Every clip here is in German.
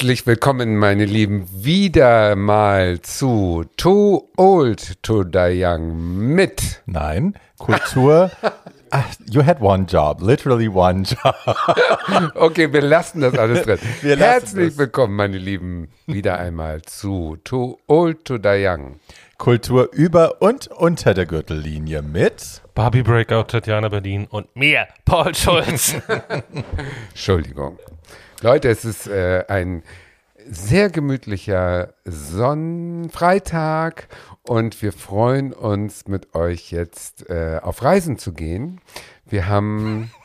Herzlich willkommen, meine Lieben, wieder mal zu Too Old to Die Young mit. Nein, Kultur. Ah, you had one job, literally one job. okay, wir lassen das alles drin. Herzlich das. willkommen, meine Lieben, wieder einmal zu Too Old to Die Young. Kultur über und unter der Gürtellinie mit. Barbie Breakout, Tatjana Berlin und mir, Paul Schulz. Entschuldigung. Leute, es ist äh, ein sehr gemütlicher Sonnenfreitag und wir freuen uns mit euch jetzt äh, auf Reisen zu gehen. Wir haben.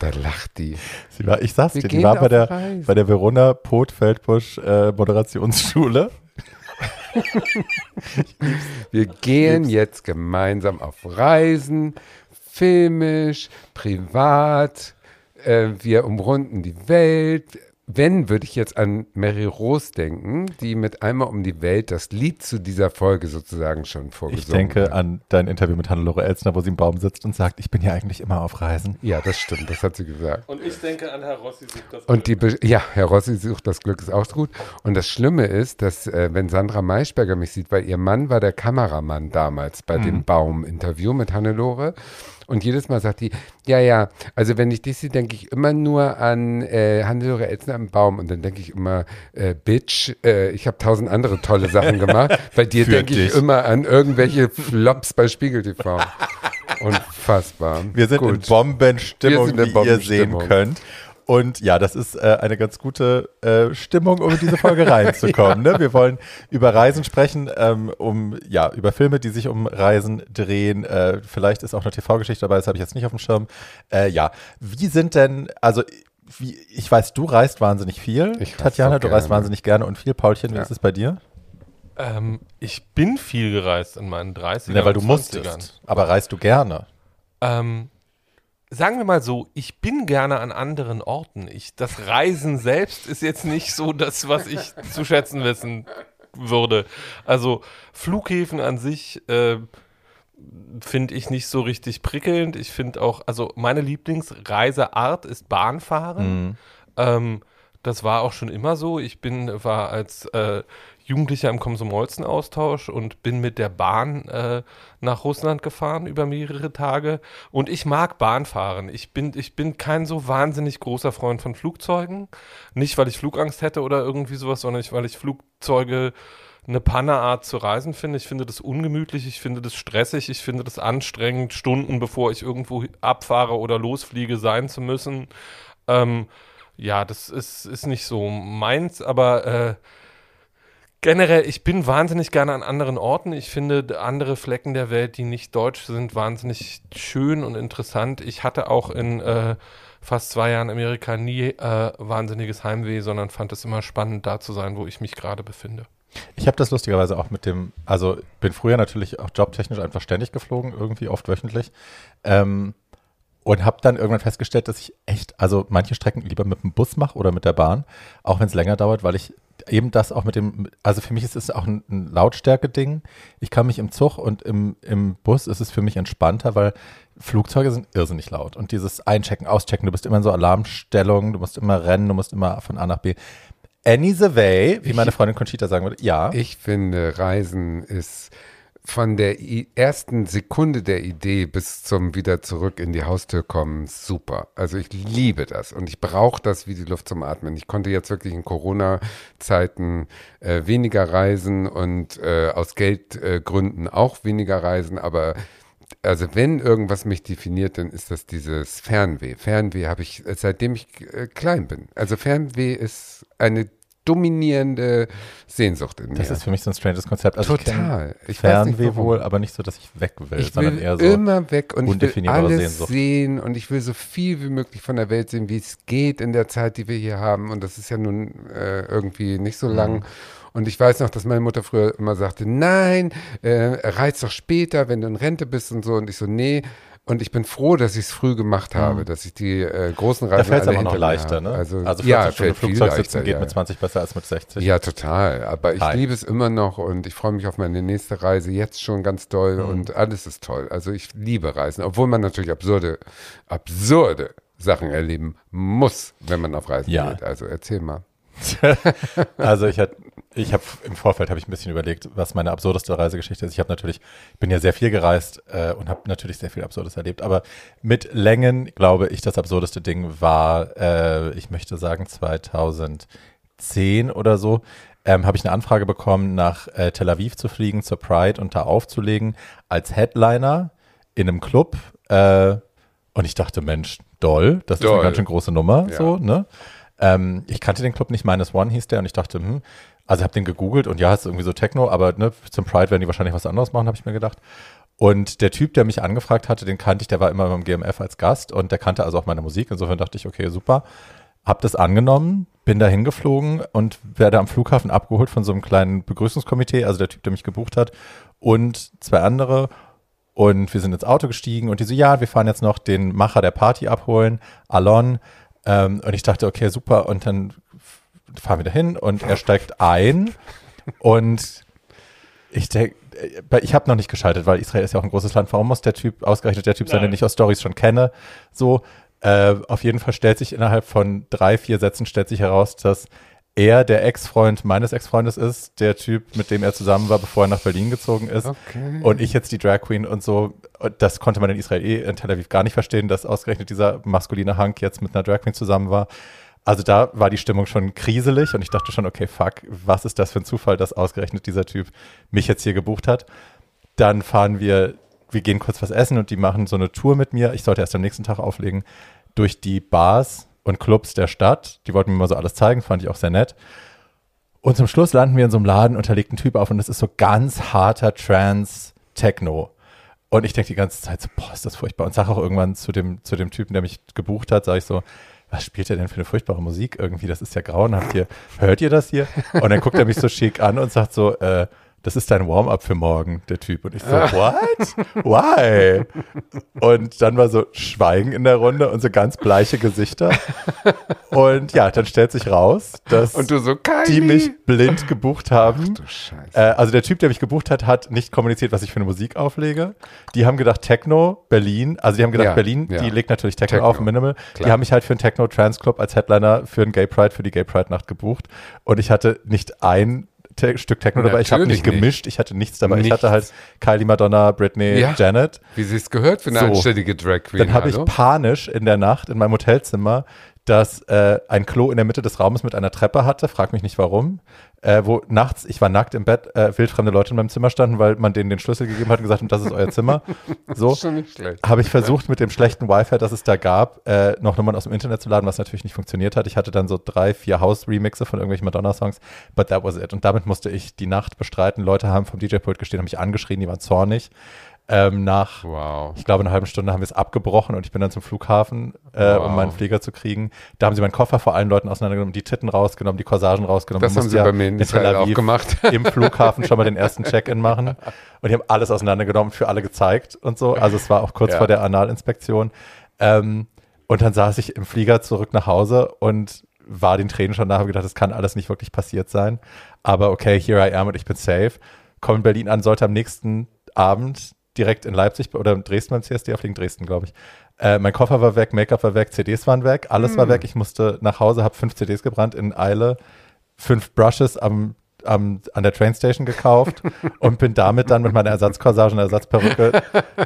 Da lacht die. Sie war, ich sag's Wir dir, die war bei der, Reisen. bei der Verona Pot Feldbusch äh, Moderationsschule. Wir gehen jetzt gemeinsam auf Reisen, filmisch, privat. Äh, wir umrunden die Welt. Wenn, würde ich jetzt an Mary Rose denken, die mit einmal um die Welt das Lied zu dieser Folge sozusagen schon Ich vorgesungen denke hat. an dein Interview mit Hannelore Elsner, wo sie im Baum sitzt und sagt, ich bin ja eigentlich immer auf Reisen. Ja, das stimmt, das hat sie gesagt. Und ich denke an Herr Rossi sucht das Und die, Be ja, Herr Rossi sucht das Glück, ist auch gut. Und das Schlimme ist, dass, äh, wenn Sandra Maischberger mich sieht, weil ihr Mann war der Kameramann damals bei dem Baum-Interview mit Hannelore. Und jedes Mal sagt die, ja, ja, also wenn ich dich sehe, denke ich immer nur an äh, Hannelore Elsner am Baum. Und dann denke ich immer, äh, Bitch, äh, ich habe tausend andere tolle Sachen gemacht. Bei dir denke ich immer an irgendwelche Flops bei Spiegel TV. Unfassbar. Wir sind in Gut. Bombenstimmung, Wir sind in wie ihr sehen Bombenstimmung. könnt. Und ja, das ist äh, eine ganz gute äh, Stimmung, um in diese Folge reinzukommen. ne? Wir wollen über Reisen sprechen, ähm, um ja über Filme, die sich um Reisen drehen. Äh, vielleicht ist auch eine TV-Geschichte dabei, das habe ich jetzt nicht auf dem Schirm. Äh, ja, wie sind denn, also wie, ich weiß, du reist wahnsinnig viel. Ich Tatjana, so du reist wahnsinnig gerne und viel. Paulchen, wie Ja. ist es bei dir? ähm, ich bin viel gereist in meinen 30ern. Ja, weil du und 20ern. musstest. Aber reist du gerne? Ähm, sagen wir mal so, ich bin gerne an anderen Orten. Ich, das Reisen selbst ist jetzt nicht so das, was ich zu schätzen wissen würde. Also Flughäfen an sich äh, finde ich nicht so richtig prickelnd. Ich finde auch, also meine Lieblingsreiseart ist Bahnfahren. Ähm, das war auch schon immer so. Ich bin, war als äh, Jugendlicher im Komsomolzen-Austausch und bin mit der Bahn äh, nach Russland gefahren über mehrere Tage. Und ich mag Bahnfahren. Ich bin, ich bin kein so wahnsinnig großer Freund von Flugzeugen. Nicht, weil ich Flugangst hätte oder irgendwie sowas, sondern ich, weil ich Flugzeuge eine Panneart zu reisen finde. Ich finde das ungemütlich, ich finde das stressig, ich finde das anstrengend, Stunden bevor ich irgendwo abfahre oder losfliege sein zu müssen. Ähm, ja, das ist, ist nicht so meins, aber äh, generell, ich bin wahnsinnig gerne an anderen Orten. Ich finde andere Flecken der Welt, die nicht deutsch sind, wahnsinnig schön und interessant. Ich hatte auch in äh, fast zwei Jahren Amerika nie äh, wahnsinniges Heimweh, sondern fand es immer spannend, da zu sein, wo ich mich gerade befinde. Ich habe das lustigerweise auch mit dem, also bin früher natürlich auch jobtechnisch einfach ständig geflogen, irgendwie oft wöchentlich. Ähm, und habe dann irgendwann festgestellt, dass ich echt, also manche Strecken lieber mit dem Bus mache oder mit der Bahn, auch wenn es länger dauert, weil ich eben das auch mit dem, also für mich ist es auch ein, ein Lautstärke-Ding. Ich kann mich im Zug und im, im Bus ist es für mich entspannter, weil Flugzeuge sind irrsinnig laut. Und dieses Einchecken, Auschecken, du bist immer in so Alarmstellung, du musst immer rennen, du musst immer von A nach B. Any the way, wie meine Freundin Conchita sagen würde, ja. Ich finde, Reisen ist von der I ersten Sekunde der Idee bis zum wieder zurück in die Haustür kommen super. Also ich liebe das und ich brauche das wie die Luft zum Atmen. Ich konnte jetzt wirklich in Corona-Zeiten äh, weniger reisen und äh, aus Geldgründen auch weniger reisen, aber also wenn irgendwas mich definiert, dann ist das dieses Fernweh. Fernweh habe ich, äh, seitdem ich äh, klein bin. Also Fernweh ist eine dominierende Sehnsucht in mir. Das ist für mich so ein stranges Konzept. Also Total. Ich Ich nicht, Fernweh warum. wohl, aber nicht so, dass ich weg will, Ich sondern will eher so. immer weg und ich will alles Sehnsucht. sehen und ich will so viel wie möglich von der Welt sehen, wie es geht in der Zeit, die wir hier haben. Und das ist ja nun äh, irgendwie nicht so Mhm. lang. Und ich weiß noch, dass meine Mutter früher immer sagte, nein, äh, reiz doch später, wenn du in Rente bist und so. Und ich so, nee. Und ich bin froh, dass ich es früh gemacht habe, dass ich die äh, großen Reisen Mhm. Da fällt es aber noch leichter, habe. ne? Also, also 40 ja, Stunden Flugzeug sitzen leichter, geht ja, mit ja. 20 besser als mit 60. Ja, total. Aber ich Hi. liebe es immer noch und ich freue mich auf meine nächste Reise jetzt schon ganz doll Mhm. und alles ist toll. Also ich liebe Reisen, obwohl man natürlich absurde, absurde Sachen erleben muss, wenn man auf Reisen Ja. geht. Also erzähl mal. Also ich hatte, ich habe im Vorfeld habe ich ein bisschen überlegt, was meine absurdeste Reisegeschichte ist. Ich habe natürlich, bin ja sehr viel gereist äh, und habe natürlich sehr viel Absurdes erlebt. Aber mit Längen glaube ich, das absurdeste Ding war, äh, ich möchte sagen 2010 oder so, ähm, habe ich eine Anfrage bekommen, nach äh, Tel Aviv zu fliegen zur Pride und da aufzulegen als Headliner in einem Club. Äh, und ich dachte, Mensch, doll, das ist Doll. eine ganz schön große Nummer, Ja. so, ne? Ähm, ich kannte den Club nicht, Minus One hieß der und ich dachte, hm, also habe den gegoogelt und ja, ist irgendwie so Techno, aber ne, zum Pride werden die wahrscheinlich was anderes machen, habe ich mir gedacht. Und der Typ, der mich angefragt hatte, den kannte ich, der war immer beim GMF als Gast und der kannte also auch meine Musik. Insofern dachte ich, okay, super. Hab das angenommen, bin da hingeflogen und werde am Flughafen abgeholt von so einem kleinen Begrüßungskomitee, also der Typ, der mich gebucht hat, und zwei andere. Und wir sind ins Auto gestiegen und die so, ja, wir fahren jetzt noch den Macher der Party abholen, Alon. Ähm, und ich dachte, okay, super. Und dann fahren wir dahin und er steigt ein und ich denke, ich habe noch nicht geschaltet, weil Israel ist ja auch ein großes Land. Warum muss der Typ, ausgerechnet der Typ sein, den ich aus Stories schon kenne? So, äh, auf jeden Fall stellt sich innerhalb von drei, vier Sätzen stellt sich heraus, dass er der Ex-Freund meines Ex-Freundes ist, der Typ, mit dem er zusammen war, bevor er nach Berlin gezogen ist. Okay. Und ich jetzt die Drag Queen und so. Das konnte man in Israel eh in Tel Aviv gar nicht verstehen, dass ausgerechnet dieser maskuline Hank jetzt mit einer Drag Queen zusammen war. Also da war die Stimmung schon kriselig und ich dachte schon, okay, fuck, was ist das für ein Zufall, dass ausgerechnet dieser Typ mich jetzt hier gebucht hat. Dann fahren wir, wir gehen kurz was essen und die machen so eine Tour mit mir. Ich sollte erst am nächsten Tag auflegen durch die Bars und Clubs der Stadt. Die wollten mir mal so alles zeigen, fand ich auch sehr nett. Und zum Schluss landen wir in so einem Laden und da liegt ein Typ auf und das ist so ganz harter Trans-Techno. Und ich denke die ganze Zeit so, boah, ist das furchtbar. Und sage auch irgendwann zu dem, zu dem Typen, der mich gebucht hat, sage ich so, was spielt er denn für eine furchtbare Musik irgendwie? Das ist ja grauenhaft hier. Hört ihr das hier? Und dann guckt er mich so schick an und sagt so, äh, das ist dein Warm-up für morgen, der Typ. Und ich so, what? Why? Und dann war so Schweigen in der Runde und so ganz bleiche Gesichter. Und ja, dann stellt sich raus, dass Und du so, die mich blind gebucht haben. Scheiße. Äh, also der Typ, der mich gebucht hat, hat nicht kommuniziert, was ich für eine Musik auflege. Die haben gedacht Techno, Berlin. Also die haben gedacht Ja, Berlin, ja. die legt natürlich Techno, Techno, auf, Minimal. Die klar. haben mich halt für einen Techno Trans Club als Headliner für einen Gay Pride, für die Gay Pride Nacht gebucht. Und ich hatte nicht ein Te Stück Techno dabei. Ich habe nicht nicht. gemischt. Ich hatte nichts dabei. Ich Nichts. hatte halt Kylie, Madonna, Britney, Ja. Janet. Wie sie es gehört für eine So. anständige Drag Queen. Dann habe ich panisch in der Nacht in meinem Hotelzimmer, dass äh, ein Klo in der Mitte des Raumes mit einer Treppe hatte, frag mich nicht warum, äh, wo nachts, ich war nackt im Bett, äh, wildfremde Leute in meinem Zimmer standen, weil man denen den Schlüssel gegeben hat und gesagt hat, das ist euer Zimmer. So Das habe ich versucht, mit dem schlechten Wi-Fi, das es da gab, äh, noch Nummern aus dem Internet zu laden, was natürlich nicht funktioniert hat. Ich hatte dann so drei, vier House-Remixe von irgendwelchen Madonna-Songs, but that was it. Und damit musste ich die Nacht bestreiten. Leute haben vom DJ-Pult gestehen, haben mich angeschrien, die waren zornig. Ähm, nach Wow. ich glaube, in einer halben Stunde haben wir es abgebrochen und ich bin dann zum Flughafen, äh, Wow. um meinen Flieger zu kriegen. Da haben sie meinen Koffer vor allen Leuten auseinandergenommen, die Titten rausgenommen, die Corsagen rausgenommen. Das haben sie bei mir in Israel auch gemacht. Im Flughafen schon mal den ersten Check-in machen. Und die haben alles auseinandergenommen, für alle gezeigt und so. Also es war auch kurz Ja. vor der Analinspektion. Ähm, und dann saß ich im Flieger zurück nach Hause und war den Tränen schon da, habe gedacht, das kann alles nicht wirklich passiert sein. Aber okay, here I am und ich bin safe. Komme in Berlin an, sollte am nächsten Abend direkt in Leipzig oder in Dresden beim CSD auflegen, Dresden, glaube ich. Äh, mein Koffer war weg, Make-up war weg, CDs waren weg, alles war weg. Ich musste nach Hause, habe fünf CDs gebrannt in Eile, fünf Brushes am, am, an der Trainstation gekauft und bin damit dann mit meiner Ersatzcorsage und Ersatzperücke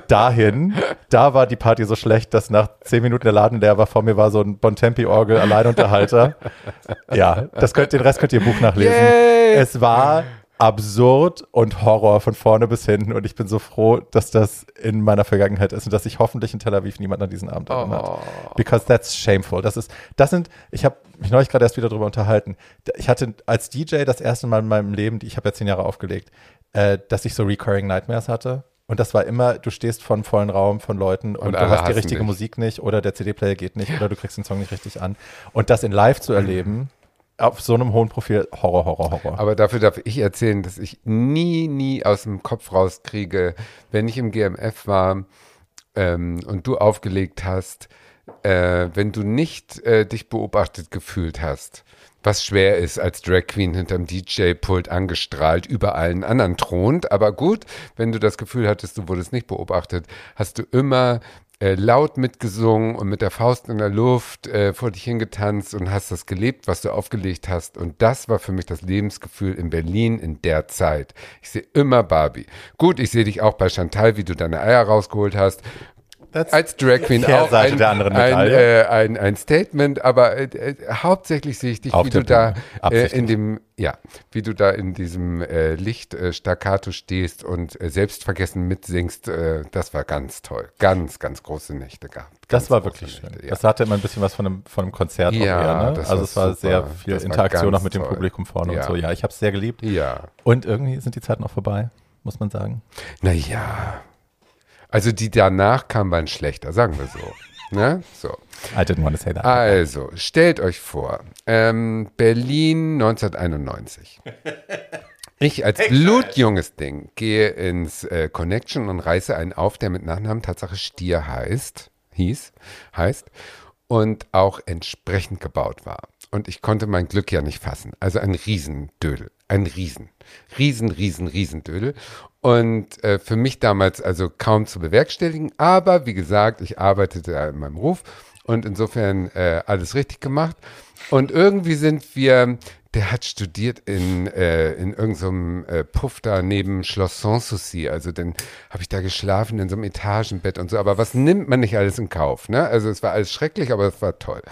dahin. Da war die Party so schlecht, dass nach zehn Minuten der Laden leer war. Vor mir war so ein Bontempi-Orgel, Alleinunterhalter. Ja, das könnt, den Rest könnt ihr im Buch nachlesen. Yay! Es war absurd und Horror von vorne bis hinten und ich bin so froh, dass das in meiner Vergangenheit ist und dass sich hoffentlich in Tel Aviv niemand an diesen Abend erinnert. Oh. Because that's shameful. Das ist, das sind, ich habe mich neulich gerade erst wieder darüber unterhalten. Ich hatte als DJ das erste Mal in meinem Leben, ich habe ja zehn Jahre aufgelegt, äh, dass ich so recurring Nightmares hatte. Und das war immer, du stehst vor einem vollen Raum von Leuten und, Und du hast die richtige dich. Musik nicht oder der CD-Player geht nicht oder du kriegst den Song nicht richtig an. Und das in live zu erleben, auf so einem hohen Profil, Horror, Horror, Horror. Aber dafür darf ich erzählen, dass ich nie, nie aus dem Kopf rauskriege, wenn ich im GMF war ähm, und du aufgelegt hast, äh, wenn du nicht äh, dich beobachtet gefühlt hast, was schwer ist, als Drag Queen hinterm DJ-Pult angestrahlt über allen anderen thront. Aber gut, wenn du das Gefühl hattest, du wurdest nicht beobachtet, hast du immer äh, laut mitgesungen und mit der Faust in der Luft äh, vor dich hingetanzt und hast das gelebt, was du aufgelegt hast. Und das war für mich das Lebensgefühl in Berlin in der Zeit. Ich sehe immer Barbie. Gut, ich sehe dich auch bei Chantal, wie du deine Eier rausgeholt hast. Das Als Drag Queen auch ein, der anderen ein, äh, ein, ein Statement, aber äh, äh, hauptsächlich sehe ich dich, Auf wie du da äh, in dem, ja, wie du da in diesem äh, Licht äh, staccato stehst und selbstvergessen mitsingst. Das war ganz toll. Ganz, ganz große Nächte gehabt. Das war wirklich schön. Nächte, ja. Das hatte immer ein bisschen was von einem, von einem Konzert auch Ja, eher, ne? Also es war super. sehr viel Das Interaktion auch mit dem toll. Publikum vorne Ja. und so. Ja, ich habe es sehr geliebt. ja. Und irgendwie sind die Zeiten auch vorbei, muss man sagen. Naja. Also die danach kamen, waren schlechter, sagen wir so. ne? So. I didn't want to say that. Also, stellt euch vor, ähm, Berlin 1991. Ich als blutjunges Ding gehe ins äh, Connection und reiße einen auf, der mit Nachnamen Tatsache Stier heißt, hieß, heißt und auch entsprechend gebaut war. Und ich konnte mein Glück ja nicht fassen. Also ein Riesendödel. Ein Riesen. Riesen, Riesen, Riesendödel. Und äh, für mich damals also kaum zu bewerkstelligen. Aber wie gesagt, ich arbeitete in meinem Ruf und insofern äh, alles richtig gemacht. Und irgendwie sind wir, der hat studiert in, äh, in irgendeinem äh, Puff da neben Schloss Sanssouci. Also dann habe ich da geschlafen in so einem Etagenbett und so. Aber was nimmt man nicht alles in Kauf? Ne? Also es war alles schrecklich, aber es war toll.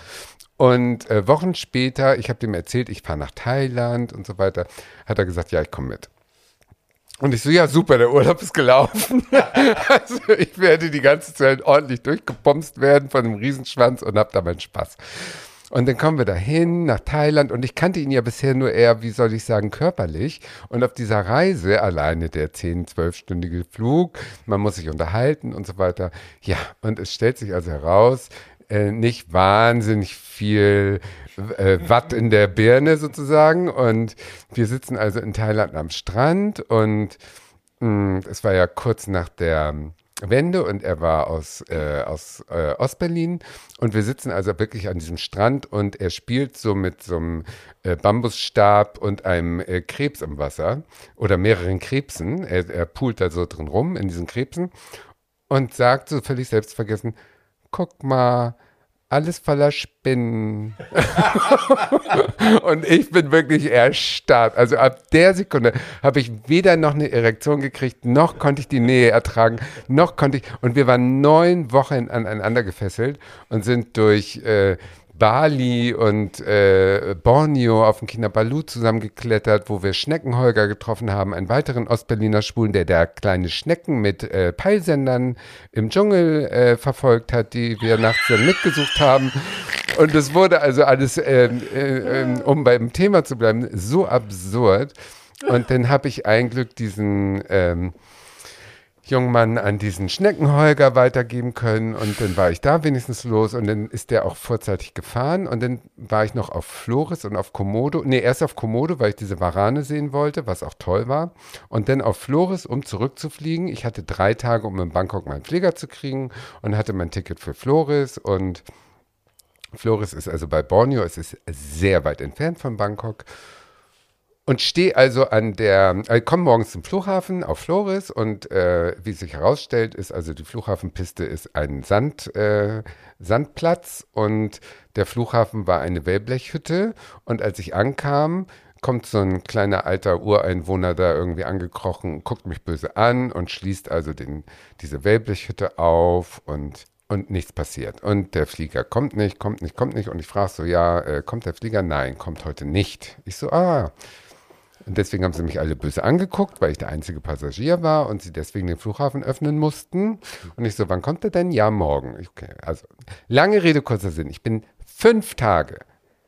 Und äh, Wochen später, ich habe dem erzählt, ich fahre nach Thailand und so weiter, hat er gesagt, ja, ich komme mit. Und ich so, ja, super, der Urlaub ist gelaufen. also ich werde die ganze Zeit ordentlich durchgepomst werden von einem Riesenschwanz und hab da meinen Spaß. Und dann kommen wir dahin nach Thailand und ich kannte ihn ja bisher nur eher, wie soll ich sagen, körperlich. Und auf dieser Reise, alleine der 10-, 12-stündige Flug, man muss sich unterhalten und so weiter. Ja, und es stellt sich also heraus, äh, nicht wahnsinnig viel äh, Watt in der Birne sozusagen. Und wir sitzen also in Thailand am Strand und mh, es war ja kurz nach der Wende und er war aus, äh, aus äh, Ostberlin und wir sitzen also wirklich an diesem Strand und er spielt so mit so einem äh, Bambusstab und einem äh, Krebs im Wasser oder mehreren Krebsen. Er, er poolt da so drin rum in diesen Krebsen und sagt so völlig selbstvergessen, guck mal, alles voller Spinnen. und ich bin wirklich erstarrt. Also ab der Sekunde habe ich weder noch eine Erektion gekriegt, noch konnte ich die Nähe ertragen, noch konnte ich. Und wir waren neun Wochen aneinander gefesselt und sind durch äh, Bali und äh, Borneo auf dem Kinabalu zusammengeklettert, wo wir Schneckenholger getroffen haben, einen weiteren Ostberliner Schwulen, der da kleine Schnecken mit äh, Peilsendern im Dschungel äh, verfolgt hat, die wir nachts dann mitgesucht haben. Und es wurde also alles, ähm, äh, ähm, um beim Thema zu bleiben, so absurd. Und dann habe ich ein Glück diesen ähm, jungen Mann an diesen Schneckenholger weitergeben können. Und dann war ich da wenigstens los. Und dann ist der auch vorzeitig gefahren. Und dann war ich noch auf Flores und auf Komodo, nee, erst auf Komodo, weil ich diese Warane sehen wollte, was auch toll war. Und dann auf Flores, um zurückzufliegen. Ich hatte drei Tage, um in Bangkok meinen Flieger zu kriegen und hatte mein Ticket für Flores. Und Flores ist also bei Borneo, es ist sehr weit entfernt von Bangkok und stehe also an der, äh, komme morgens zum Flughafen auf Flores und äh, wie sich herausstellt, ist also die Flughafenpiste ist ein Sand, äh, Sandplatz und der Flughafen war eine Wellblechhütte und als ich ankam, kommt so ein kleiner alter Ureinwohner da irgendwie angekrochen, guckt mich böse an und schließt also den, diese Wellblechhütte auf und und nichts passiert. Und der Flieger kommt nicht, kommt nicht, kommt nicht. Und ich frage so, ja, äh, kommt der Flieger? Nein, kommt heute nicht. Ich so, ah, und deswegen haben sie mich alle böse angeguckt, weil ich der einzige Passagier war und sie deswegen den Flughafen öffnen mussten. Und ich so, wann kommt er denn? Ja, morgen. Okay, also lange Rede, kurzer Sinn. Ich bin fünf Tage,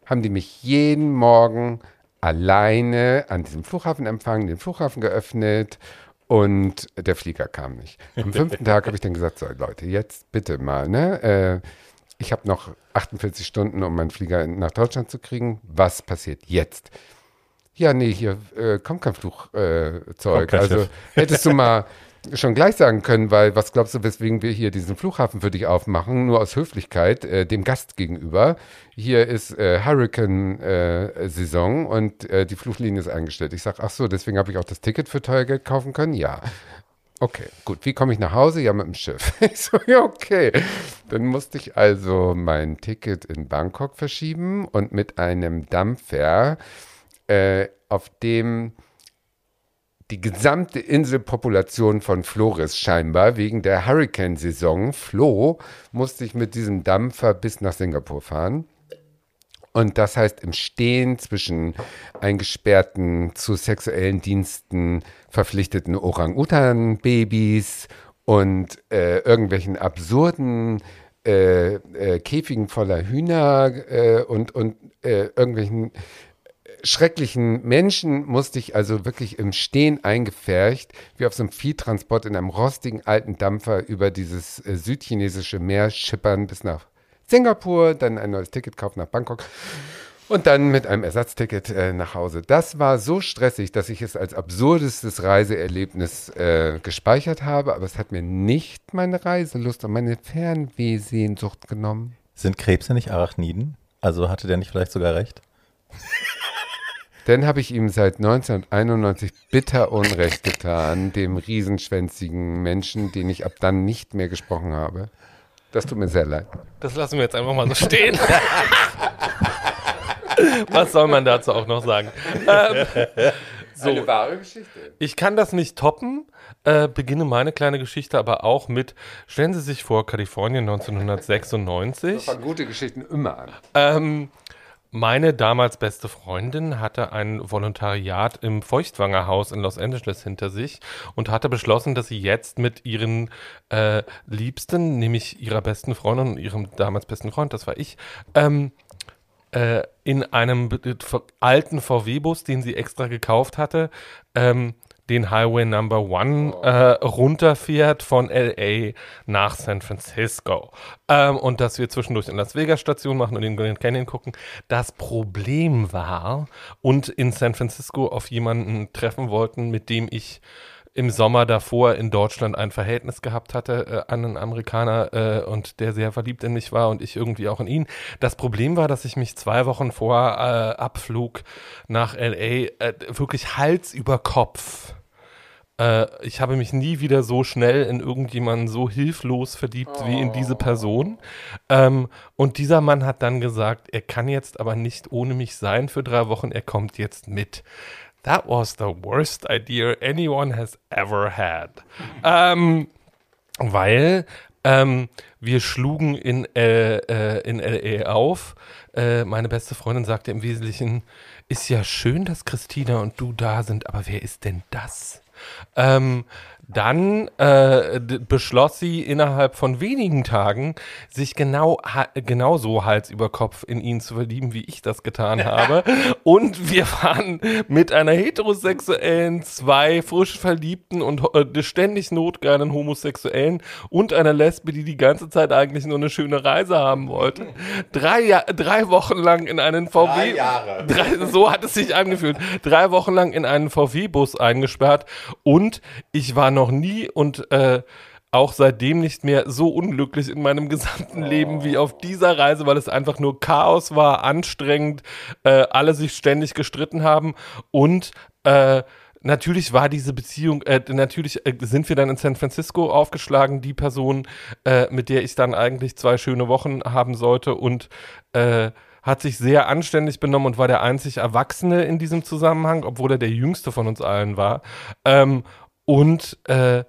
haben die mich jeden Morgen alleine an diesem Flughafen empfangen, den Flughafen geöffnet und der Flieger kam nicht. Am fünften Tag habe ich dann gesagt, so Leute, jetzt bitte mal, ne? Äh, ich habe noch 48 Stunden, um meinen Flieger nach Deutschland zu kriegen. Was passiert jetzt? Ja, nee, hier äh, kommt kein Flugzeug. Äh, also hättest du mal schon gleich sagen können, weil was glaubst du, weswegen wir hier diesen Flughafen für dich aufmachen? Nur aus Höflichkeit äh, dem Gast gegenüber. Hier ist äh, Hurricane-Saison und äh, die Fluglinie ist eingestellt. Ich sage, ach so, deswegen habe ich auch das Ticket für teuer Geld kaufen können? Ja. Okay, gut. Wie komme ich nach Hause? Ja, mit dem Schiff. Ich so, ja, okay. Dann musste ich also mein Ticket in Bangkok verschieben und mit einem Dampfer, äh, auf dem die gesamte Inselpopulation von Flores scheinbar wegen der Hurricane-Saison floh, musste ich mit diesem Dampfer bis nach Singapur fahren. Und das heißt im Stehen zwischen eingesperrten zu sexuellen Diensten verpflichteten Orang-Utan-Babys und äh, irgendwelchen absurden äh, äh, Käfigen voller Hühner äh, und, und äh, irgendwelchen schrecklichen Menschen musste ich also wirklich im Stehen eingefärcht, wie auf so einem Viehtransport in einem rostigen alten Dampfer über dieses äh, südchinesische Meer schippern bis nach Singapur, dann ein neues Ticket kaufen nach Bangkok und dann mit einem Ersatzticket äh, nach Hause. Das war so stressig, dass ich es als absurdestes Reiseerlebnis äh, gespeichert habe, aber es hat mir nicht meine Reiselust und meine Fernwehsehnsucht genommen. Sind Krebse nicht Arachniden? Also hatte der nicht vielleicht sogar recht? Dann habe ich ihm seit 1991 bitter Unrecht getan, dem riesenschwänzigen Menschen, den ich ab dann nicht mehr gesprochen habe. Das tut mir sehr leid. Das lassen wir jetzt einfach mal so stehen. Was soll man dazu auch noch sagen? Ähm, so, Eine wahre Geschichte. ich kann das nicht toppen. Äh, beginne meine kleine Geschichte aber auch mit, stellen Sie sich vor, Kalifornien 1996. Das fangen gute Geschichten immer an. Ähm, meine damals beste Freundin hatte ein Volontariat im Feuchtwangerhaus in Los Angeles hinter sich und hatte beschlossen, dass sie jetzt mit ihren äh, Liebsten, nämlich ihrer besten Freundin und ihrem damals besten Freund, das war ich, ähm, äh, in einem alten VW-Bus, den sie extra gekauft hatte, ähm, den Highway Number One äh, runterfährt von LA nach San Francisco. Ähm, und dass wir zwischendurch in Las Vegas Station machen und den Grand Canyon gucken. Das Problem war, und in San Francisco auf jemanden treffen wollten, mit dem ich im Sommer davor in Deutschland ein Verhältnis gehabt hatte äh, an einen Amerikaner äh, und der sehr verliebt in mich war und ich irgendwie auch in ihn. Das Problem war, dass ich mich zwei Wochen vor äh, Abflug nach LA äh, wirklich Hals über Kopf äh, ich habe mich nie wieder so schnell in irgendjemanden so hilflos verliebt wie in diese Person. Ähm, und dieser Mann hat dann gesagt, er kann jetzt aber nicht ohne mich sein für drei Wochen, er kommt jetzt mit. That was the worst idea anyone has ever had. Ähm, weil ähm, wir schlugen in, äh, äh, in LA auf. Äh, meine beste Freundin sagte im Wesentlichen, ist ja schön, dass Christina und du da sind, aber wer ist denn das? Ähm, dann äh, beschloss sie innerhalb von wenigen Tagen, sich genau genauso Hals über Kopf in ihn zu verlieben, wie ich das getan habe. und wir waren mit einer heterosexuellen, zwei frisch verliebten und äh, ständig notgeilen Homosexuellen und einer Lesbe, die die ganze Zeit eigentlich nur eine schöne Reise haben wollte. Drei, ja drei Wochen lang in einen VW. Jahre. Drei, so hat es sich angefühlt. Drei Wochen lang in einen VW-Bus eingesperrt und ich war noch nie und äh, auch seitdem nicht mehr so unglücklich in meinem gesamten Leben wie auf dieser Reise, weil es einfach nur Chaos war, anstrengend, äh, alle sich ständig gestritten haben und äh, Natürlich war diese Beziehung, äh, natürlich äh, sind wir dann in San Francisco aufgeschlagen, die Person, äh, mit der ich dann eigentlich zwei schöne Wochen haben sollte und äh, hat sich sehr anständig benommen und war der einzig Erwachsene in diesem Zusammenhang, obwohl er der jüngste von uns allen war. Ähm, und äh,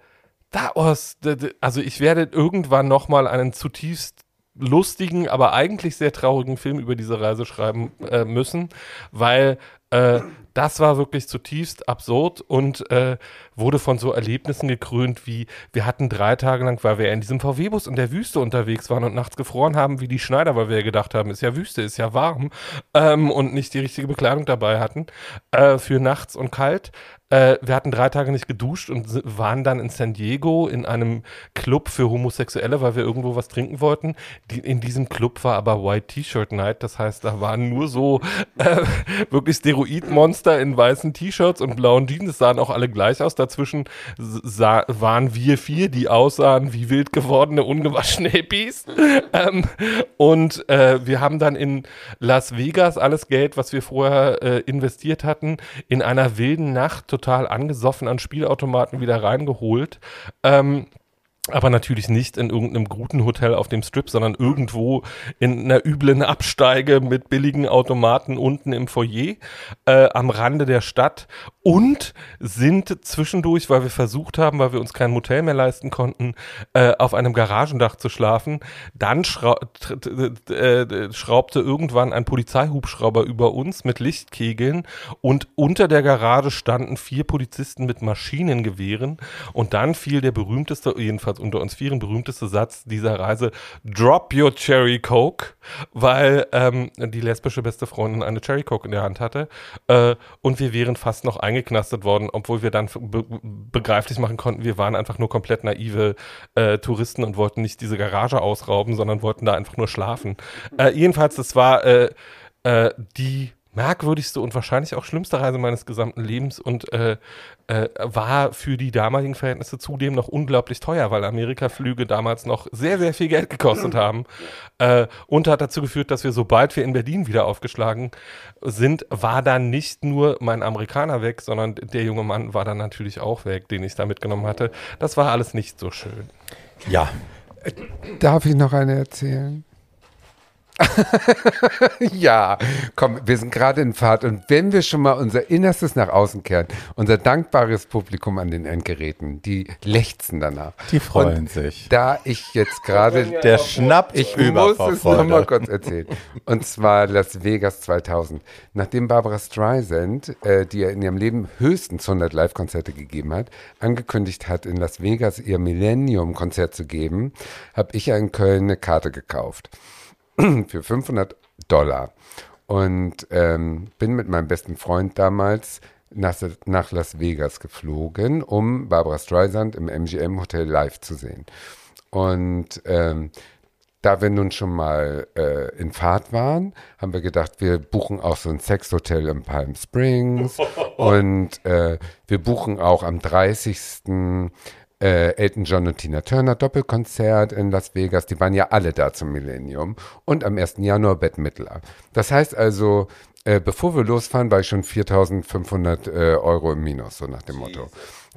da was, also ich werde irgendwann noch mal einen zutiefst lustigen, aber eigentlich sehr traurigen Film über diese Reise schreiben äh, müssen, weil äh, das war wirklich zutiefst absurd und äh, wurde von so Erlebnissen gekrönt wie, wir hatten drei Tage lang, weil wir in diesem VW-Bus in der Wüste unterwegs waren und nachts gefroren haben, wie die Schneider, weil wir gedacht haben, ist ja Wüste, ist ja warm ähm, und nicht die richtige Bekleidung dabei hatten äh, für nachts und kalt. Äh, wir hatten drei Tage nicht geduscht und waren dann in San Diego in einem Club für Homosexuelle, weil wir irgendwo was trinken wollten. Die, in diesem Club war aber White T-Shirt Night, das heißt, da waren nur so äh, wirklich Steroidmonster in weißen T-Shirts und blauen Jeans. Es sahen auch alle gleich aus. Da dazwischen sah, waren wir vier, die aussahen wie wild gewordene, ungewaschene Hippies. ähm, und äh, wir haben dann in Las Vegas alles Geld, was wir vorher äh, investiert hatten, in einer wilden Nacht total angesoffen an Spielautomaten wieder reingeholt. Ähm, aber natürlich nicht in irgendeinem guten Hotel auf dem Strip, sondern irgendwo in einer üblen Absteige mit billigen Automaten unten im Foyer äh, am Rande der Stadt und sind zwischendurch, weil wir versucht haben, weil wir uns kein Motel mehr leisten konnten, äh, auf einem Garagendach zu schlafen. Dann schrau äh, schraubte irgendwann ein Polizeihubschrauber über uns mit Lichtkegeln und unter der Garage standen vier Polizisten mit Maschinengewehren und dann fiel der berühmteste, jedenfalls unter uns vieren, berühmteste Satz dieser Reise, Drop your Cherry Coke, weil ähm, die lesbische beste Freundin eine Cherry Coke in der Hand hatte äh, und wir wären fast noch eingeknastet worden, obwohl wir dann be begreiflich machen konnten, wir waren einfach nur komplett naive äh, Touristen und wollten nicht diese Garage ausrauben, sondern wollten da einfach nur schlafen. Äh, jedenfalls, das war äh, äh, die merkwürdigste und wahrscheinlich auch schlimmste Reise meines gesamten Lebens und äh, äh, war für die damaligen Verhältnisse zudem noch unglaublich teuer, weil Amerika-Flüge damals noch sehr, sehr viel Geld gekostet haben äh, und hat dazu geführt, dass wir, sobald wir in Berlin wieder aufgeschlagen sind, war dann nicht nur mein Amerikaner weg, sondern der junge Mann war dann natürlich auch weg, den ich da mitgenommen hatte. Das war alles nicht so schön. Ja. Darf ich noch eine erzählen? ja, komm, wir sind gerade in Fahrt und wenn wir schon mal unser Innerstes nach außen kehren, unser dankbares Publikum an den Endgeräten, die lechzen danach. Die freuen und sich. Da ich jetzt gerade Der schnappt ich über muss es noch mal Freude. kurz erzählen. Und zwar Las Vegas 2000. Nachdem Barbara Streisand, äh, die ja in ihrem Leben höchstens 100 Live-Konzerte gegeben hat, angekündigt hat, in Las Vegas ihr Millennium-Konzert zu geben, habe ich ja in Köln eine Karte gekauft. Für 500 Dollar. Und ähm, bin mit meinem besten Freund damals nach, nach Las Vegas geflogen, um Barbara Streisand im MGM Hotel live zu sehen. Und ähm, da wir nun schon mal äh, in Fahrt waren, haben wir gedacht, wir buchen auch so ein Sexhotel in Palm Springs und äh, wir buchen auch am 30. Äh, Elton John und Tina Turner Doppelkonzert in Las Vegas. Die waren ja alle da zum Millennium. Und am 1. Januar Bette Midler. Das heißt also, äh, bevor wir losfahren, war ich schon 4.500 äh, Euro im Minus, so nach dem Motto.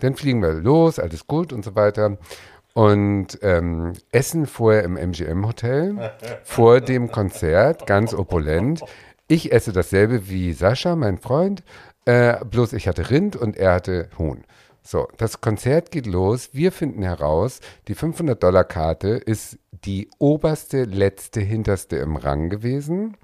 Dann fliegen wir los, alles gut und so weiter. Und ähm, essen vorher im MGM-Hotel, vor dem Konzert, ganz opulent. Ich esse dasselbe wie Sascha, mein Freund, äh, bloß ich hatte Rind und er hatte Huhn. So, das Konzert geht los. Wir finden heraus, die 500-Dollar-Karte ist die oberste, letzte, hinterste im Rang gewesen.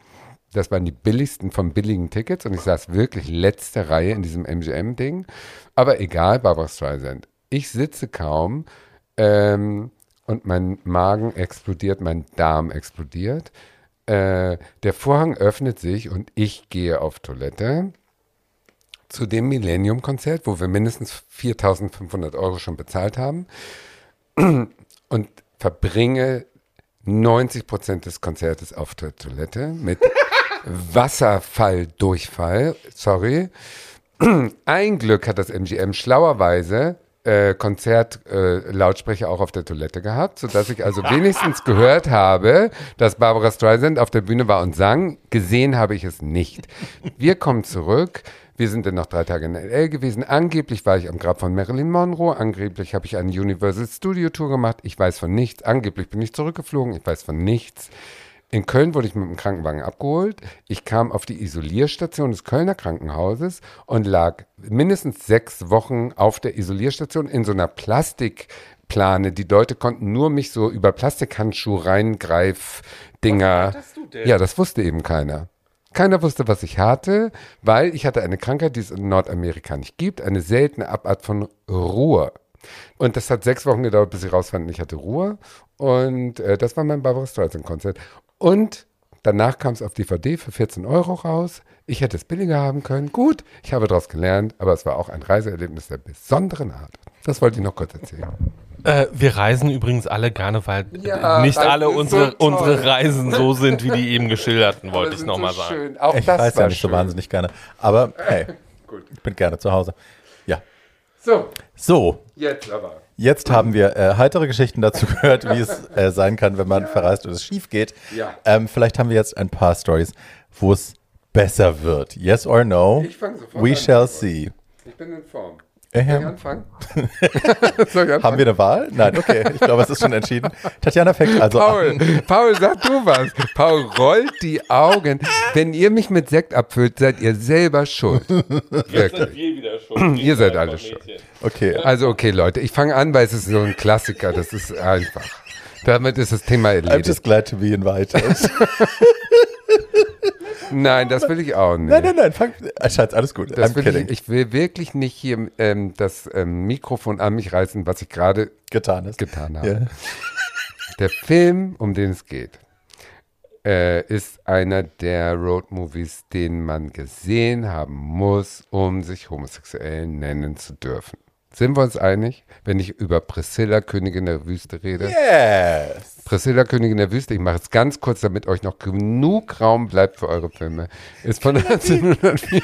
Das waren die billigsten von billigen Tickets und ich saß wirklich letzte Reihe in diesem MGM-Ding. Aber egal, Barbara Streisand. Ich sitze kaum ähm, und mein Magen explodiert, mein Darm explodiert. Äh, der Vorhang öffnet sich und ich gehe auf Toilette zu dem Millennium-Konzert, wo wir mindestens 4.500 Euro schon bezahlt haben und verbringe 90 Prozent des Konzertes auf der Toilette mit Wasserfalldurchfall. Sorry. Ein Glück hat das MGM schlauerweise äh, Konzertlautsprecher äh, auch auf der Toilette gehabt, sodass ich also wenigstens gehört habe, dass Barbara Streisand auf der Bühne war und sang. Gesehen habe ich es nicht. Wir kommen zurück. Wir sind dann noch drei Tage in L.A. gewesen. Angeblich war ich am Grab von Marilyn Monroe. Angeblich habe ich eine Universal Studio Tour gemacht. Ich weiß von nichts. Angeblich bin ich zurückgeflogen. Ich weiß von nichts. In Köln wurde ich mit dem Krankenwagen abgeholt. Ich kam auf die Isolierstation des Kölner Krankenhauses und lag mindestens sechs Wochen auf der Isolierstation in so einer Plastikplane. Die Leute konnten nur mich so über Plastikhandschuhe reingreif-Dinger. Ja, das wusste eben keiner. Keiner wusste, was ich hatte, weil ich hatte eine Krankheit, die es in Nordamerika nicht gibt, eine seltene Abart von Ruhr. Und das hat sechs Wochen gedauert, bis ich rausfand, ich hatte Ruhe. Und äh, das war mein Barbara Streisand-Konzert. Und danach kam es auf DVD für 14 Euro raus. Ich hätte es billiger haben können. Gut, ich habe daraus gelernt, aber es war auch ein Reiseerlebnis der besonderen Art. Das wollte ich noch kurz erzählen. Äh, wir reisen übrigens alle gerne, weil Ja, nicht alle unsere, so unsere Reisen so sind, wie die eben geschilderten, wollte ich nochmal sagen. Schön. Auch Ich das weiß ja nicht schön. so wahnsinnig gerne. Aber hey, ich bin gerne zu Hause. Ja. So, So, jetzt aber. jetzt haben wir äh, heitere Geschichten dazu gehört, wie es äh, sein kann, wenn man verreist und es schief geht. Ja. Ähm, vielleicht haben wir jetzt ein paar Stories, wo es besser wird. Yes or no? Ich fang sofort We an. shall see. Ich bin in Form. Ähm, Soll ich anfangen? Soll ich anfangen? haben wir eine Wahl? Nein, okay. Ich glaube, es ist schon entschieden. Tatjana fängt also Paul, an. Paul, sag du was. Paul rollt die Augen. Wenn ihr mich mit Sekt abfüllt, seid ihr selber schuld. Wirklich. wir wieder schon. Ihr seid alle schuld. Okay. Also okay, Leute, ich fange an, weil es ist so ein Klassiker. Das ist einfach. Damit ist das Thema I'm erledigt. just glad to be invited. Nein, das will ich auch nicht. nein, nein, nein. Fang, äh, Schatz, alles gut. Das I'm will kidding. ich, ich will wirklich nicht hier ähm, das ähm, Mikrofon an mich reißen, was ich gerade Getan ist. getan habe. Ja. Der Film, um den es geht, äh, ist einer der Roadmovies, den man gesehen haben muss, um sich homosexuell nennen zu dürfen. Sind wir uns einig, wenn ich über Priscilla, Königin der Wüste rede? Yes. Priscilla, Königin der Wüste, ich mache es ganz kurz, damit euch noch genug Raum bleibt für eure Filme, ist von 1994.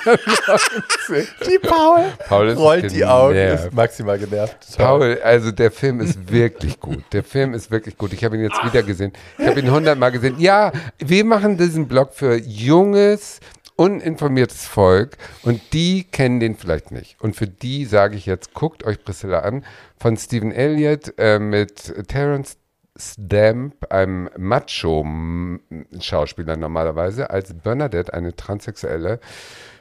Die Paul, Paul ist rollt die Augen, ist maximal genervt. Paul, also der Film ist wirklich gut. Der Film ist wirklich gut. Ich habe ihn jetzt wieder gesehen. Ich habe ihn hundertmal gesehen. Ja, wir machen diesen Blog für junges, uninformiertes Volk und die kennen den vielleicht nicht. Und für die sage ich jetzt, guckt euch Priscilla an von Stephen Elliott äh, mit Terence Stamp, einem Macho-Schauspieler normalerweise, als Bernadette, eine Transsexuelle,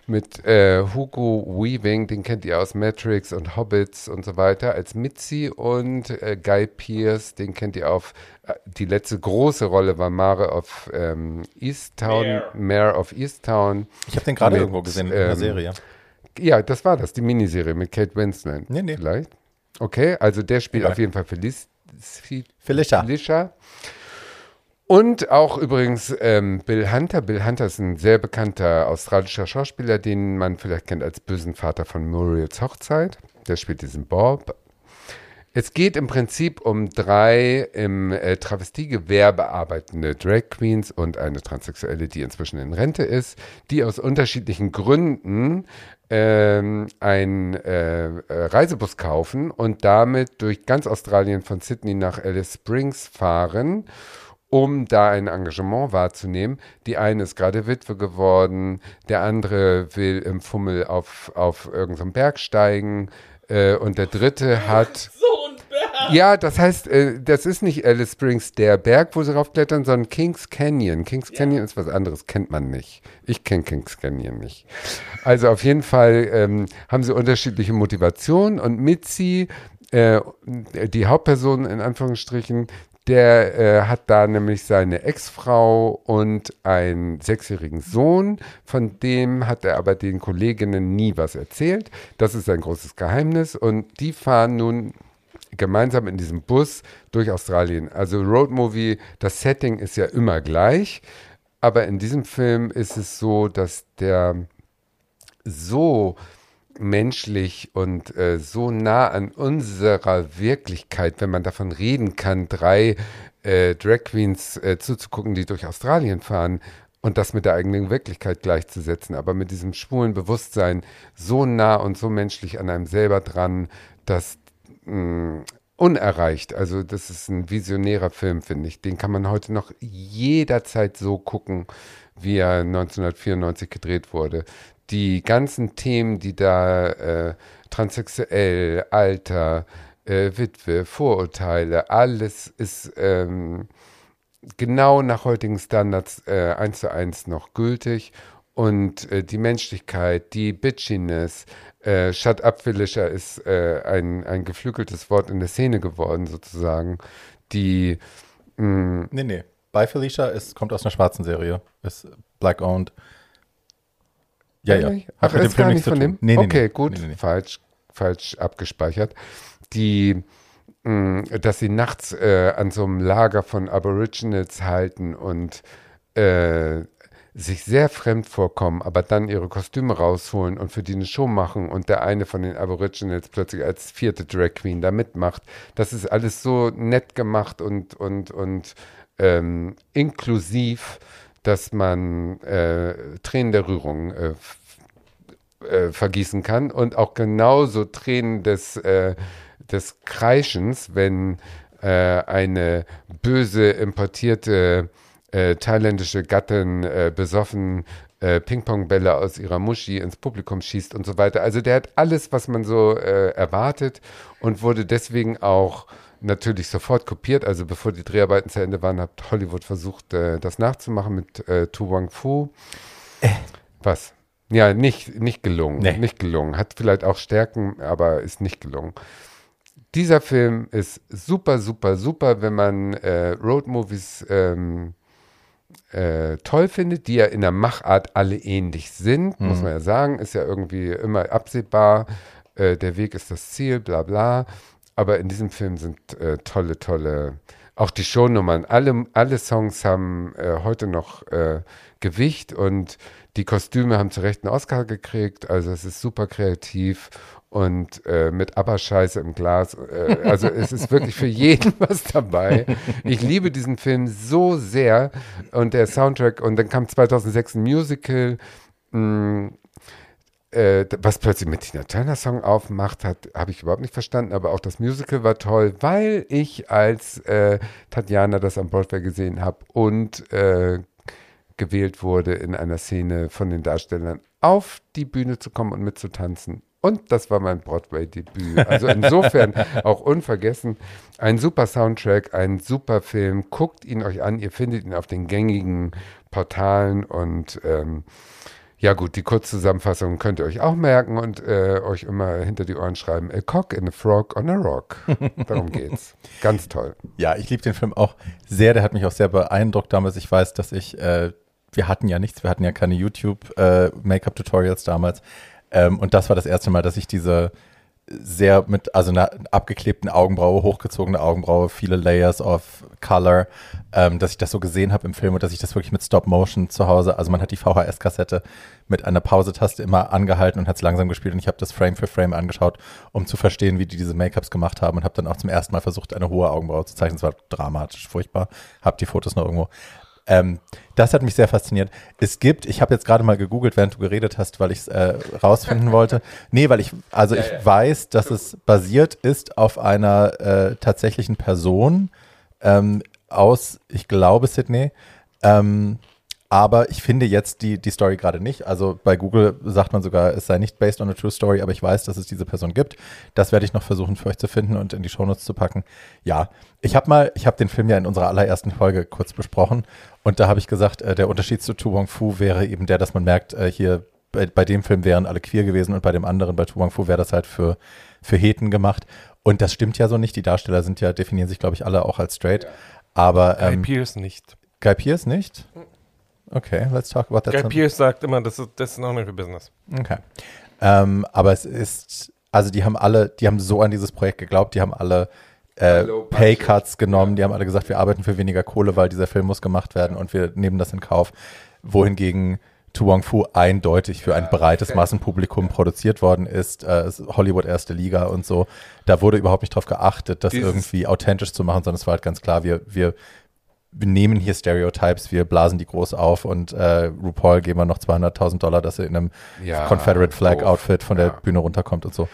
mit äh, Hugo Weaving, den kennt ihr aus Matrix und Hobbits und so weiter, als Mitzi und äh, Guy Pearce, den kennt ihr auf, äh, die letzte große Rolle war Mare of ähm, Easttown, Mare. Mare of Easttown. Ich habe den gerade irgendwo gesehen in einer ähm, Serie. Ja, das war das, die Miniserie mit Kate Winslet. Nee, nee. Vielleicht. Okay, also der spielt Egal. auf jeden Fall Feliz Felicia. Felicia. Und auch übrigens ähm, Bill Hunter. Bill Hunter ist ein sehr bekannter australischer Schauspieler, den man vielleicht kennt als bösen Vater von Muriels Hochzeit. Der spielt diesen Bob. Es geht im Prinzip um drei im äh, Travestiegewerbe arbeitende Drag Queens und eine Transsexuelle, die inzwischen in Rente ist, die aus unterschiedlichen Gründen ähm, einen äh, äh, Reisebus kaufen und damit durch ganz Australien von Sydney nach Alice Springs fahren, um da ein Engagement wahrzunehmen. Die eine ist gerade Witwe geworden, der andere will im Fummel auf, auf irgendeinem Berg steigen äh, und der dritte hat... So ein Berg. Ja, das heißt, äh, das ist nicht Alice Springs, der Berg, wo sie raufklettern, sondern Kings Canyon. Kings Canyon ist was anderes, kennt man nicht. Ich kenne Kings Canyon nicht. Also auf jeden Fall ähm, haben sie unterschiedliche Motivationen und Mitzi, äh, die Hauptperson in Anführungsstrichen, der äh, hat da nämlich seine Ex-Frau und einen sechsjährigen Sohn, von dem hat er aber den Kolleginnen nie was erzählt. Das ist ein großes Geheimnis und die fahren nun gemeinsam in diesem Bus durch Australien. Also Roadmovie, das Setting ist ja immer gleich, aber in diesem Film ist es so, dass der so menschlich und äh, so nah an unserer Wirklichkeit, wenn man davon reden kann, drei äh, Drag Queens äh, zuzugucken, die durch Australien fahren und das mit der eigenen Wirklichkeit gleichzusetzen, aber mit diesem schwulen Bewusstsein so nah und so menschlich an einem selber dran, dass mh, unerreicht. Also das ist ein visionärer Film, finde ich. Den kann man heute noch jederzeit so gucken, wie er 1994 gedreht wurde. Die ganzen Themen, die da äh, transsexuell, Alter, äh, Witwe, Vorurteile, alles ist ähm, genau nach heutigen Standards äh, eins zu eins noch gültig. Und äh, die Menschlichkeit, die Bitchiness, äh, Shut Up Felicia ist äh, ein, ein geflügeltes Wort in der Szene geworden, sozusagen. Die, mh, Nee, nee. Bei Felicia ist, kommt aus einer schwarzen Serie. Ist black owned. Ja, ja. Hat Ach, mit dem Film gar nichts nicht von zu dem? tun. Nee, nee, okay, nee. gut, Nee, falsch, falsch abgespeichert. Die, mh, dass sie nachts äh, an so einem Lager von Aborigines halten und äh, sich sehr fremd vorkommen, aber dann ihre Kostüme rausholen und für die eine Show machen und der eine von den Aborigines plötzlich als vierte Drag Queen da mitmacht. Das ist alles so nett gemacht und, und, und ähm, inklusiv, dass man äh, Tränen der Rührung äh, äh, vergießen kann und auch genauso Tränen des, äh, des Kreischens, wenn äh, eine böse importierte thailändische Gattin besoffen äh, Ping-Pong-Bälle aus ihrer Muschi ins Publikum schießt und so weiter. Also der hat alles, was man so äh, erwartet und wurde deswegen auch natürlich sofort kopiert. Also bevor die Dreharbeiten zu Ende waren, hat Hollywood versucht, äh, das nachzumachen mit äh, Tu Wang Fu. Was? Ja, nicht, nicht gelungen. Nee. Nicht gelungen. Hat vielleicht auch Stärken, aber ist nicht gelungen. Dieser Film ist super, super, super, wenn man äh, Roadmovies ähm, äh, toll findet, die ja in der Machart alle ähnlich sind, muss man ja sagen, ist ja irgendwie immer absehbar, äh, der Weg ist das Ziel, bla bla. Aber in diesem Film sind äh, tolle, tolle, auch die Shownummern, alle, alle Songs haben äh, heute noch äh, Gewicht und die Kostüme haben zu Recht einen Oscar gekriegt, also es ist super kreativ und äh, mit Aber-Scheiße im Glas. Äh, also es ist wirklich für jeden was dabei. Ich liebe diesen Film so sehr und der Soundtrack und dann kam 2006 ein Musical, mh, äh, was plötzlich mit Tina Turner Song aufmacht hat, habe ich überhaupt nicht verstanden, aber auch das Musical war toll, weil ich als äh, Tatjana das am Broadway gesehen habe und äh, gewählt wurde, in einer Szene von den Darstellern auf die Bühne zu kommen und mitzutanzen. Und das war mein Broadway-Debüt. Also insofern auch unvergessen. Ein super Soundtrack, ein super Film. Guckt ihn euch an. Ihr findet ihn auf den gängigen Portalen. Und ähm, ja gut, die Kurzzusammenfassung könnt ihr euch auch merken und äh, euch immer hinter die Ohren schreiben. A cock and a frog on a rock. Darum geht's. Ganz toll. Ja, ich liebe den Film auch sehr. Der hat mich auch sehr beeindruckt damals. Ich weiß, dass ich, äh, wir hatten ja nichts, wir hatten ja keine YouTube-Make-up-Tutorials damals. Ähm, und das war das erste Mal, dass ich diese sehr mit, also einer abgeklebten Augenbraue, hochgezogene Augenbraue, viele Layers of Color, ähm, dass ich das so gesehen habe im Film und dass ich das wirklich mit Stop Motion zu Hause, also man hat die VHS-Kassette mit einer Pausetaste immer angehalten und hat es langsam gespielt und ich habe das Frame für Frame angeschaut, um zu verstehen, wie die diese Make-ups gemacht haben und habe dann auch zum ersten Mal versucht, eine hohe Augenbraue zu zeichnen. Es war dramatisch, furchtbar. Hab die Fotos noch irgendwo. Ähm, das hat mich sehr fasziniert. Es gibt, ich habe jetzt gerade mal gegoogelt, während du geredet hast, weil ich es äh, rausfinden wollte. Nee, weil ich, also ich weiß, dass es basiert ist auf einer äh, tatsächlichen Person ähm, aus, ich glaube, Sydney. Ähm, aber ich finde jetzt die, die Story gerade nicht. Also bei Google sagt man sogar, es sei nicht based on a true story, aber ich weiß, dass es diese Person gibt. Das werde ich noch versuchen für euch zu finden und in die Shownotes zu packen. Ja, ich habe mal, ich habe den Film ja in unserer allerersten Folge kurz besprochen und da habe ich gesagt, äh, der Unterschied zu Tu Wong Fu wäre eben der, dass man merkt, äh, hier bei, bei dem Film wären alle queer gewesen und bei dem anderen, bei Tu Wong Fu, wäre das halt für, für Heten gemacht. Und das stimmt ja so nicht. Die Darsteller sind ja, definieren sich, glaube ich, alle auch als straight. Aber Guy ähm, Pierce nicht. Guy Pearce nicht? Okay, let's talk about that. Guy some- Pierce sagt immer, das ist, das ist your business. Okay. Ähm, aber es ist, also die haben alle, die haben so an dieses Projekt geglaubt, die haben alle äh. Paycuts genommen, die haben alle gesagt, wir arbeiten für weniger Kohle, weil dieser Film muss gemacht werden und wir nehmen das in Kauf. Wohingegen Tu Wong Fu eindeutig für ein breites Massenpublikum produziert worden ist, äh, Hollywood erste Liga und so. Da wurde überhaupt nicht drauf geachtet, das Dieses- irgendwie authentisch zu machen, sondern es war halt ganz klar, wir, wir nehmen hier Stereotypes, wir blasen die groß auf und äh, RuPaul geben wir noch 200.000 Dollar, dass er in einem Ja, Confederate Flag doof. Outfit von der Ja. Bühne runterkommt und so.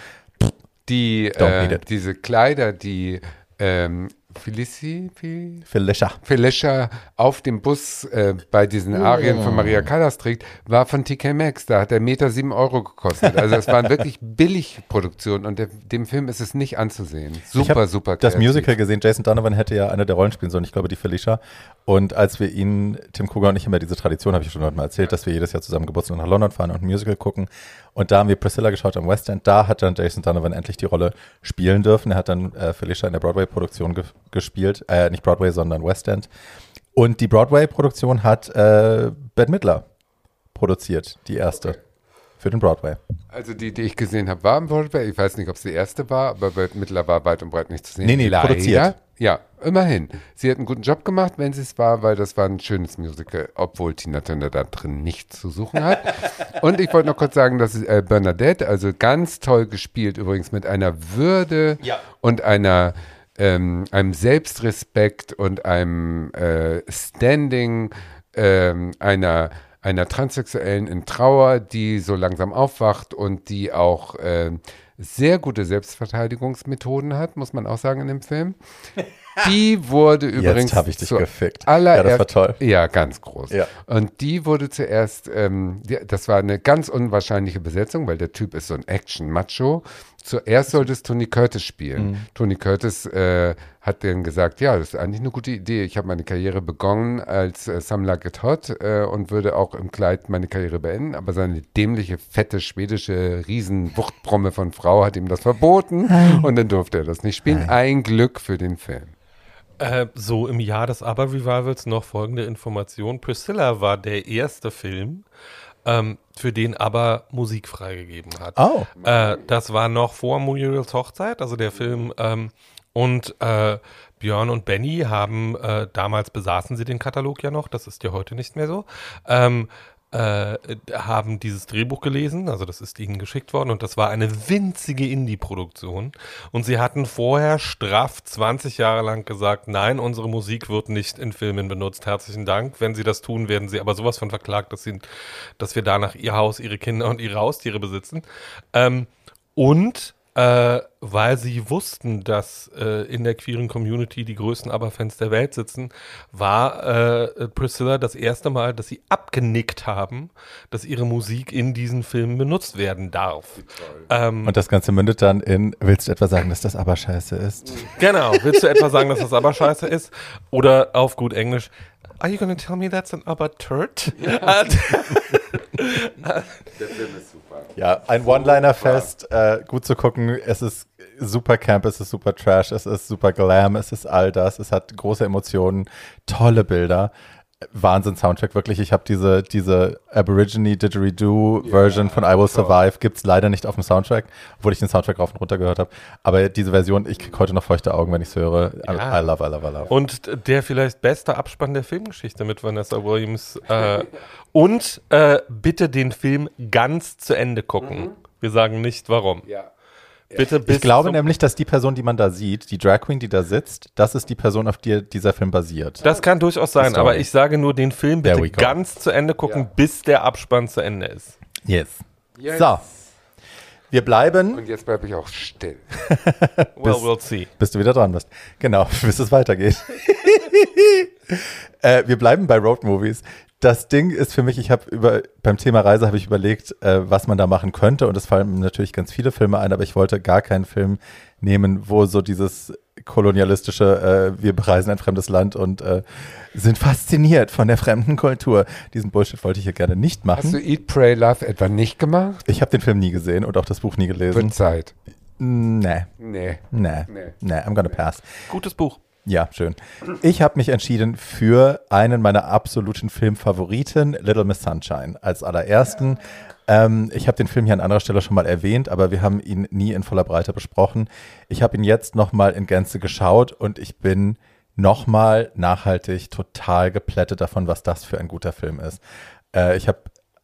Die, äh, diese Kleider, die ähm, Felici, Fe- Felicia. Felicia auf dem Bus äh, bei diesen Arien von Maria Callas trägt, war von TK Maxx. Da hat der Meter sieben Euro gekostet. Also es waren wirklich Billigproduktionen und der, dem Film ist es nicht anzusehen. Super, ich habe super das kreativ. Musical gesehen. Jason Donovan hätte ja eine der Rollen spielen sollen, ich glaube die Felicia. Und als wir ihn, Tim Kruger und ich ja diese Tradition, habe ich schon mal erzählt, dass wir jedes Jahr zusammen Geburtstag nach London fahren und ein Musical gucken. Und da haben wir Priscilla geschaut am West End. Da hat dann Jason Donovan endlich die Rolle spielen dürfen. Er hat dann äh, Felicia in der Broadway-Produktion ge gespielt. Äh, nicht Broadway, sondern West End. Und die Broadway-Produktion hat äh, Bette Midler produziert, die erste. Für den Broadway. Also die, die ich gesehen habe, war im Broadway. Ich weiß nicht, ob es die erste war, aber bei Mittler war weit und breit nicht zu sehen. Nee, nee, produziert. Ja, immerhin. Sie hat einen guten Job gemacht, wenn sie es war, weil das war ein schönes Musical, obwohl Tina Turner da drin nichts zu suchen hat. und ich wollte noch kurz sagen, dass äh, Bernadette, also ganz toll gespielt, übrigens mit einer Würde und einer ähm, einem Selbstrespekt und einem äh, Standing, ähm, einer einer Transsexuellen in Trauer, die so langsam aufwacht und die auch äh, sehr gute Selbstverteidigungsmethoden hat, muss man auch sagen in dem Film. Die wurde übrigens Jetzt habe ich dich gefickt. Ja, das war toll. Ja, ganz groß. Ja. Und die wurde zuerst, ähm, die, das war eine ganz unwahrscheinliche Besetzung, weil der Typ ist so ein Action-Macho. Zuerst sollte es Tony Curtis spielen. Mhm. Tony Curtis äh, hat dann gesagt, ja, das ist eigentlich eine gute Idee. Ich habe meine Karriere begonnen als äh, Some Like It Hot äh, und würde auch im Kleid meine Karriere beenden. Aber seine dämliche, fette, schwedische Riesenwuchtbromme von Frau hat ihm das verboten. Und dann durfte er das nicht spielen. Ein Glück für den Film. Äh, so im Jahr des ABBA-Revivals noch folgende Information. Priscilla war der erste Film, ähm, für den ABBA Musik freigegeben hat. Oh. Äh, das war noch vor Muriels Hochzeit, also der Film. Ähm, und äh, Björn und Benny haben, äh, damals besaßen sie den Katalog ja noch, das ist ja heute nicht mehr so, ähm, äh, haben dieses Drehbuch gelesen, also das ist ihnen geschickt worden und das war eine winzige Indie-Produktion und sie hatten vorher straff 20 Jahre lang gesagt, nein, unsere Musik wird nicht in Filmen benutzt, herzlichen Dank. Wenn sie das tun, werden sie aber sowas von verklagt, dass, sie, dass wir danach ihr Haus, ihre Kinder und ihre Haustiere besitzen. Ähm, und äh, weil sie wussten, dass äh, in der queeren Community die größten ABBA-Fans der Welt sitzen, war äh, Priscilla das erste Mal, dass sie abgenickt haben, dass ihre Musik in diesen Filmen benutzt werden darf. Ähm, Und das Ganze mündet dann in, willst du etwa sagen, dass das aber scheiße ist? genau, willst du etwa sagen, dass das ABBA scheiße ist? Oder auf gut Englisch, are you gonna tell me that's an ABBA turd? Äh, Der Film ist super. Ja, ein One-Liner-Fest, äh, gut zu gucken. Es ist super Camp, es ist super Trash, es ist super Glam, es ist all das. Es hat große Emotionen, tolle Bilder. Wahnsinn-Soundtrack, wirklich. Ich habe diese, diese Aborigine Didgeridoo-Version von I Will Survive, gibt's leider nicht auf dem Soundtrack, obwohl ich den Soundtrack rauf und runter gehört habe. Aber diese Version, ich krieg heute noch feuchte Augen, wenn ich es höre. I, Ja. I love, I love, I love. Und der vielleicht beste Abspann der Filmgeschichte mit Vanessa Williams. Äh, und äh, bitte den Film ganz zu Ende gucken. Wir sagen nicht warum. Ja. Bitte bis Ich glaube nämlich, dass die Person, die man da sieht, die Drag Queen, die da sitzt, das ist die Person, auf die dieser Film basiert. Das kann durchaus sein, aber ich sage nur den Film bitte ganz zu Ende gucken, Ja. bis der Abspann zu Ende ist. Yes. Yes. So. Wir bleiben, Und jetzt bleibe ich auch still. Well, we'll see. bis du wieder dran bist. Genau, bis es weitergeht. äh, wir bleiben bei Road Movies. Das Ding ist für mich, ich habe über beim Thema Reise habe ich überlegt, äh, was man da machen könnte und es fallen mir natürlich ganz viele Filme ein, aber ich wollte gar keinen Film nehmen, wo so dieses kolonialistische, äh, wir bereisen ein fremdes Land und äh, sind fasziniert von der fremden Kultur. Diesen Bullshit wollte ich hier gerne nicht Hast du machen. Eat, Pray, Love etwa nicht gemacht? Ich habe den Film nie gesehen und auch das Buch nie gelesen. Wird Zeit. Nee, Nee. nee, Nee. nee, I'm gonna pass. Gutes Buch. Ja, schön. Ich habe mich entschieden für einen meiner absoluten Filmfavoriten, Little Miss Sunshine, als allerersten. Ähm, ich habe den Film hier an anderer Stelle schon mal erwähnt, aber wir haben ihn nie in voller Breite besprochen. Ich habe ihn jetzt nochmal in Gänze geschaut und ich bin nochmal nachhaltig total geplättet davon, was das für ein guter Film ist. Äh, ich habe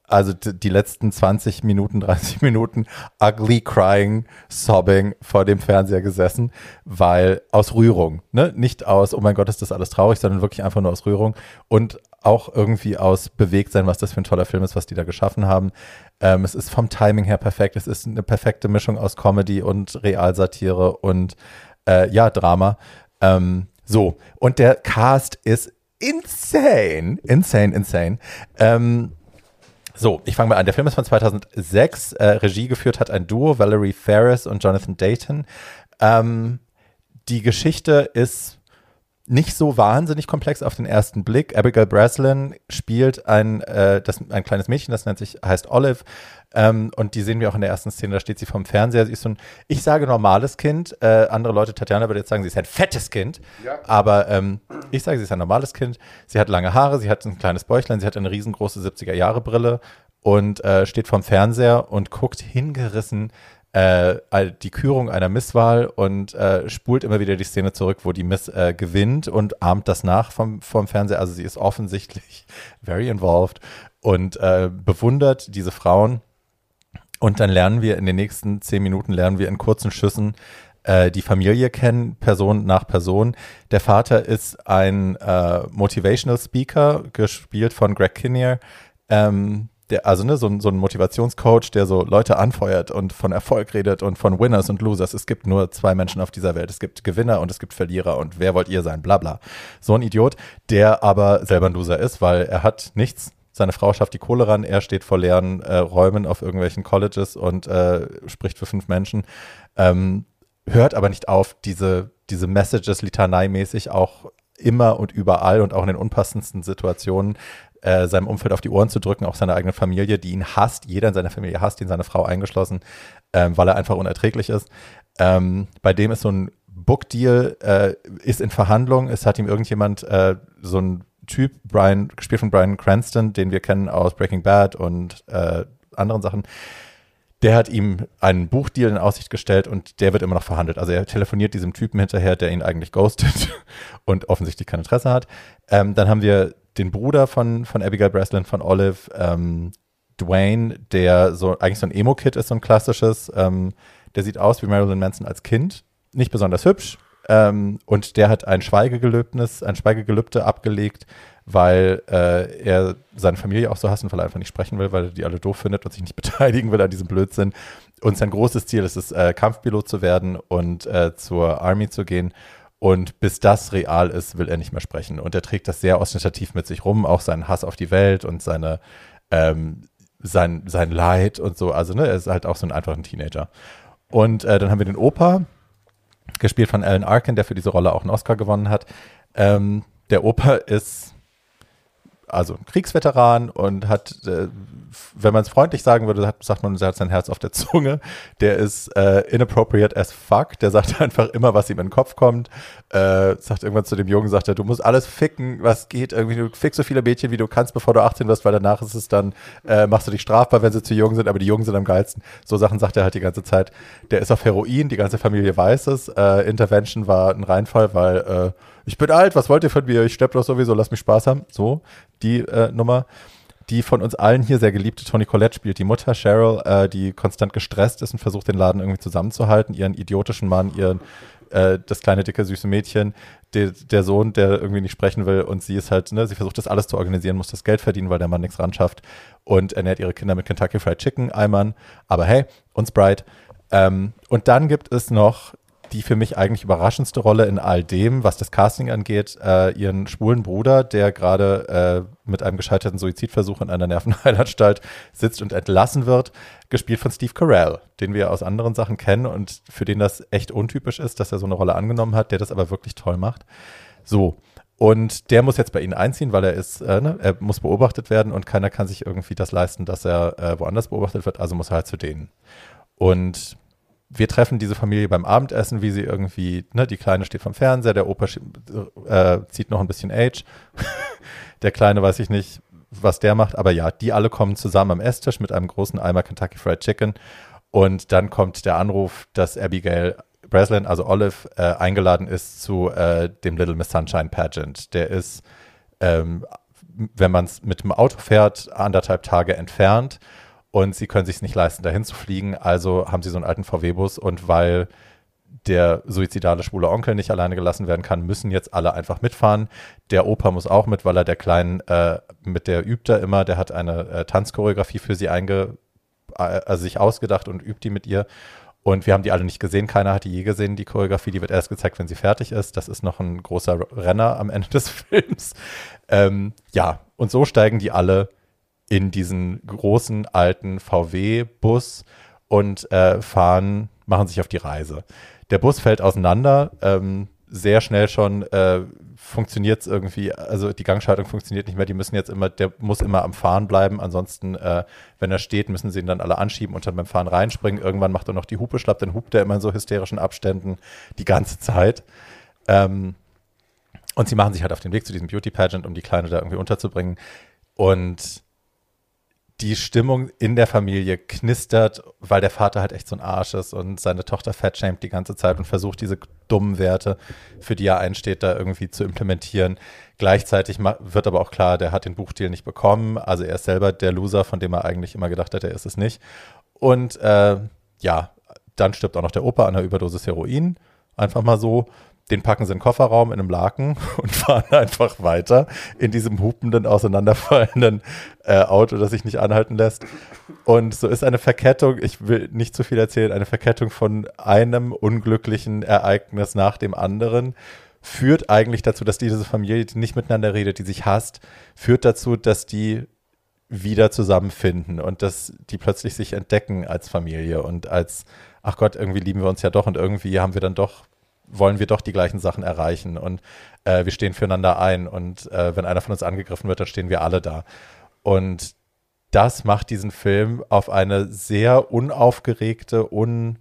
also die letzten 20 Minuten, 30 Minuten ugly crying, sobbing vor dem Fernseher gesessen, weil aus Rührung, ne? Nicht aus, oh mein Gott, ist das alles traurig, sondern wirklich einfach nur aus Rührung und auch irgendwie aus Bewegtsein, was das für ein toller Film ist, was die da geschaffen haben. Ähm, es ist vom Timing her perfekt. Es ist eine perfekte Mischung aus Comedy und Realsatire und äh, ja, Drama. Ähm, so, und der Cast ist insane, insane, insane. Ähm, so, ich fange mal an. Der Film ist von 2006. Äh, Regie geführt hat ein Duo, Valerie Ferris und Jonathan Dayton. Ähm, die Geschichte ist nicht so wahnsinnig komplex auf den ersten Blick. Abigail Breslin spielt ein, äh, das, ein kleines Mädchen, das nennt sich, heißt Olive. Ähm, und die sehen wir auch in der ersten Szene, da steht sie vom Fernseher. Sie ist so ein, ich sage normales Kind. Äh, andere Leute, Tatjana würde jetzt sagen, sie ist ein fettes Kind. Ja. Aber ähm, ich sage, sie ist ein normales Kind. Sie hat lange Haare, sie hat ein kleines Bäuchlein, sie hat eine riesengroße 70er-Jahre-Brille und äh, steht vorm Fernseher und guckt hingerissen äh, die Kürung einer Misswahl und äh, spult immer wieder die Szene zurück, wo die Miss äh, gewinnt und ahmt das nach vom, vom Fernseher. Also sie ist offensichtlich very involved und äh, bewundert diese Frauen. Und dann lernen wir in den nächsten zehn Minuten, lernen wir in kurzen Schüssen äh, die Familie kennen, Person nach Person. Der Vater ist ein äh, Motivational Speaker, gespielt von Greg Kinnear, Ähm, der, also ne, so, ein- so ein Motivationscoach, der so Leute anfeuert und von Erfolg redet und von Winners und Losers. Es gibt nur zwei Menschen auf dieser Welt. Es gibt Gewinner und es gibt Verlierer und wer wollt ihr sein? Bla bla. So ein Idiot, der aber selber ein Loser ist, weil er hat nichts. Seine Frau schafft die Kohle ran, er steht vor leeren äh, Räumen auf irgendwelchen Colleges und äh, spricht für fünf Menschen. Ähm, hört aber nicht auf, diese, diese Messages litaneimäßig auch immer und überall und auch in den unpassendsten Situationen äh, seinem Umfeld auf die Ohren zu drücken, auch seiner eigenen Familie, die ihn hasst. Jeder in seiner Familie hasst ihn, seine Frau eingeschlossen, ähm, weil er einfach unerträglich ist. Ähm, bei dem ist so ein Book-Deal, äh, ist in Verhandlung. Es hat ihm irgendjemand, äh, so ein Typ, Brian, gespielt von Brian Cranston, den wir kennen aus Breaking Bad und äh, anderen Sachen, der hat ihm einen Buchdeal in Aussicht gestellt und der wird immer noch verhandelt. Also er telefoniert diesem Typen hinterher, der ihn eigentlich ghostet und offensichtlich kein Interesse hat. Ähm, dann haben wir den Bruder von, von Abigail Breslin, von Olive, ähm, Dwayne, der so eigentlich so ein Emo-Kid ist, so ein klassisches. Ähm, der sieht aus wie Marilyn Manson als Kind. Nicht besonders hübsch. Ähm, und der hat ein Schweigegelöbnis, ein Schweigegelübde abgelegt, weil äh, er seine Familie auch so hasst und weil er einfach nicht sprechen will, weil er die alle doof findet und sich nicht beteiligen will an diesem Blödsinn. Und sein großes Ziel ist es, äh, Kampfpilot zu werden und äh, zur Army zu gehen. Und bis das real ist, will er nicht mehr sprechen. Und er trägt das sehr ostentativ mit sich rum, auch seinen Hass auf die Welt und seine, ähm, sein, sein Leid und so. Also, ne, er ist halt auch so ein einfacher Teenager. Und äh, dann haben wir den Opa, gespielt von Alan Arkin, der für diese Rolle auch einen Oscar gewonnen hat. Ähm, der Opa ist also ein Kriegsveteran und hat, äh, wenn man es freundlich sagen würde, hat, sagt man, er hat sein Herz auf der Zunge. Der ist äh, inappropriate as fuck. Der sagt einfach immer, was ihm in den Kopf kommt. Äh, sagt irgendwann zu dem Jungen, sagt er, du musst alles ficken, was geht. Irgendwie, du fickst so viele Mädchen, wie du kannst, bevor du 18 wirst, weil danach ist es dann, äh, machst du dich strafbar, wenn sie zu jung sind, aber die Jungen sind am geilsten. So Sachen sagt er halt die ganze Zeit. Der ist auf Heroin, die ganze Familie weiß es. Äh, Intervention war ein Reinfall, weil äh, ich bin alt, was wollt ihr von mir? Ich steppe doch sowieso, lass mich Spaß haben. So, die äh, Nummer. Die von uns allen hier sehr geliebte Toni Collette spielt die Mutter Cheryl, äh, die konstant gestresst ist und versucht, den Laden irgendwie zusammenzuhalten. Ihren idiotischen Mann, ihren äh, das kleine, dicke, süße Mädchen, der, der Sohn, der irgendwie nicht sprechen will und sie ist halt, ne, sie versucht das alles zu organisieren, muss das Geld verdienen, weil der Mann nichts ran schafft und ernährt ihre Kinder mit Kentucky Fried Chicken, Eimern. Aber hey, und Sprite. Ähm, und dann gibt es noch die für mich eigentlich überraschendste Rolle in all dem, was das Casting angeht, äh, ihren schwulen Bruder, der gerade äh, mit einem gescheiterten Suizidversuch in einer Nervenheilanstalt sitzt und entlassen wird, gespielt von Steve Carell, den wir aus anderen Sachen kennen und für den das echt untypisch ist, dass er so eine Rolle angenommen hat, der das aber wirklich toll macht. So. Und der muss jetzt bei ihnen einziehen, weil er ist, äh, ne, er muss beobachtet werden und keiner kann sich irgendwie das leisten, dass er äh, woanders beobachtet wird, also muss er halt zu denen. Und wir treffen diese Familie beim Abendessen, wie sie irgendwie, ne, die Kleine steht vom Fernseher, der Opa äh, zieht noch ein bisschen Age. der Kleine weiß ich nicht, was der macht, aber ja, die alle kommen zusammen am Esstisch mit einem großen Eimer Kentucky Fried Chicken und dann kommt der Anruf, dass Abigail Breslin, also Olive, äh, eingeladen ist zu äh, dem Little Miss Sunshine Pageant. Der ist, ähm, wenn man es mit dem Auto fährt, anderthalb Tage entfernt und sie können sich nicht leisten, dahin zu fliegen. Also haben sie so einen alten VW-Bus und weil der suizidale schwule Onkel nicht alleine gelassen werden kann, müssen jetzt alle einfach mitfahren. Der Opa muss auch mit, weil er der Kleinen, äh, mit der übt er immer, der hat eine äh, Tanzchoreografie für sie einge, äh, also sich ausgedacht und übt die mit ihr. Und wir haben die alle nicht gesehen, keiner hat die je gesehen, die Choreografie, die wird erst gezeigt, wenn sie fertig ist. Das ist noch ein großer Renner am Ende des Films. Ähm, ja, und so steigen die alle in diesen großen alten VW-Bus und äh, fahren, machen sich auf die Reise. Der Bus fällt auseinander, ähm, sehr schnell schon äh, funktioniert es irgendwie, also die Gangschaltung funktioniert nicht mehr, die müssen jetzt immer, der muss immer am Fahren bleiben, ansonsten, äh, wenn er steht, müssen sie ihn dann alle anschieben und dann beim Fahren reinspringen. Irgendwann macht er noch die Hupe schlapp, dann hupt er immer in so hysterischen Abständen die ganze Zeit. Ähm, und sie machen sich halt auf den Weg zu diesem Beauty Pageant, um die Kleine da irgendwie unterzubringen. Und die Stimmung in der Familie knistert, weil der Vater halt echt so ein Arsch ist und seine Tochter fatshamed die ganze Zeit und versucht, diese dummen Werte, für die er einsteht, da irgendwie zu implementieren. Gleichzeitig wird aber auch klar, der hat den Buchdeal nicht bekommen. Also er ist selber der Loser, von dem er eigentlich immer gedacht hat, er ist es nicht. Und äh, ja, dann stirbt auch noch der Opa an einer Überdosis Heroin. Einfach mal so. Den packen sie in den Kofferraum in einem Laken und fahren einfach weiter in diesem hupenden, auseinanderfallenden äh, Auto, das sich nicht anhalten lässt. Und so ist eine Verkettung, ich will nicht zu viel erzählen, eine Verkettung von einem unglücklichen Ereignis nach dem anderen führt eigentlich dazu, dass diese Familie, die nicht miteinander redet, die sich hasst, führt dazu, dass die wieder zusammenfinden und dass die plötzlich sich entdecken als Familie und als, ach Gott, irgendwie lieben wir uns ja doch und irgendwie haben wir dann doch wollen wir doch die gleichen Sachen erreichen und äh, wir stehen füreinander ein und äh, wenn einer von uns angegriffen wird, dann stehen wir alle da. Und das macht diesen Film auf eine sehr unaufgeregte, un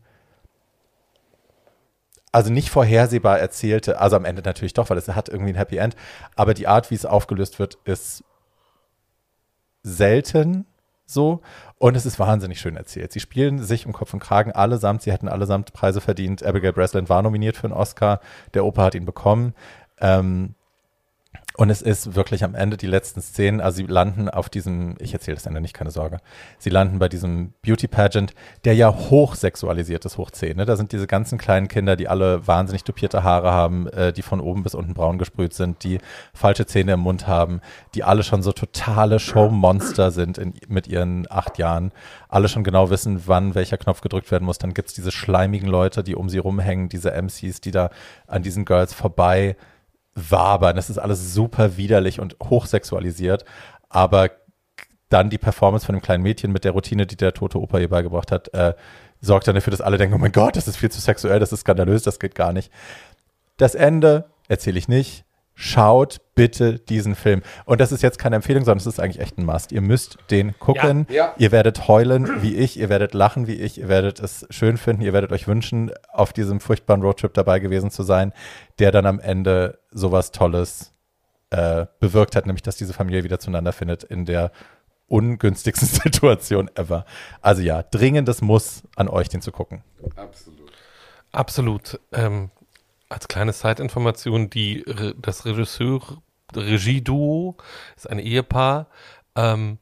also nicht vorhersehbar erzählte, also am Ende natürlich doch, weil es hat irgendwie ein Happy End, aber die Art, wie es aufgelöst wird, ist selten so und es ist wahnsinnig schön erzählt. Sie spielen sich um Kopf und Kragen allesamt. Sie hätten allesamt Preise verdient. Abigail Breslin war nominiert für einen Oscar. Der Opa hat ihn bekommen. Ähm, und es ist wirklich am Ende die letzten Szenen, also sie landen auf diesem, ich erzähle das Ende nicht, keine Sorge, sie landen bei diesem Beauty Pageant, der ja hochsexualisiert ist, hoch 10. Ne? Da sind diese ganzen kleinen Kinder, die alle wahnsinnig dupierte Haare haben, äh, die von oben bis unten braun gesprüht sind, die falsche Zähne im Mund haben, die alle schon so totale Showmonster sind in, mit ihren acht Jahren, alle schon genau wissen, wann welcher Knopf gedrückt werden muss. Dann gibt es diese schleimigen Leute, die um sie rumhängen, diese MCs, die da an diesen Girls vorbei wabern. Das ist alles super widerlich und hochsexualisiert. Aber dann die Performance von dem kleinen Mädchen mit der Routine, die der tote Opa ihr beigebracht hat, äh, sorgt dann dafür, dass alle denken, oh mein Gott, das ist viel zu sexuell, das ist skandalös, das geht gar nicht. Das Ende erzähle ich nicht schaut bitte diesen Film. Und das ist jetzt keine Empfehlung, sondern es ist eigentlich echt ein Must. Ihr müsst den gucken. Ja, ja. Ihr werdet heulen wie ich, ihr werdet lachen wie ich, ihr werdet es schön finden, ihr werdet euch wünschen, auf diesem furchtbaren Roadtrip dabei gewesen zu sein, der dann am Ende sowas Tolles äh, bewirkt hat, nämlich dass diese Familie wieder zueinander findet in der ungünstigsten Situation ever. Also ja, dringendes Muss an euch, den zu gucken. Absolut. Absolut. Ähm, als kleine Zeitinformation, die, das Regisseur, Regieduo ist ein Ehepaar, ähm,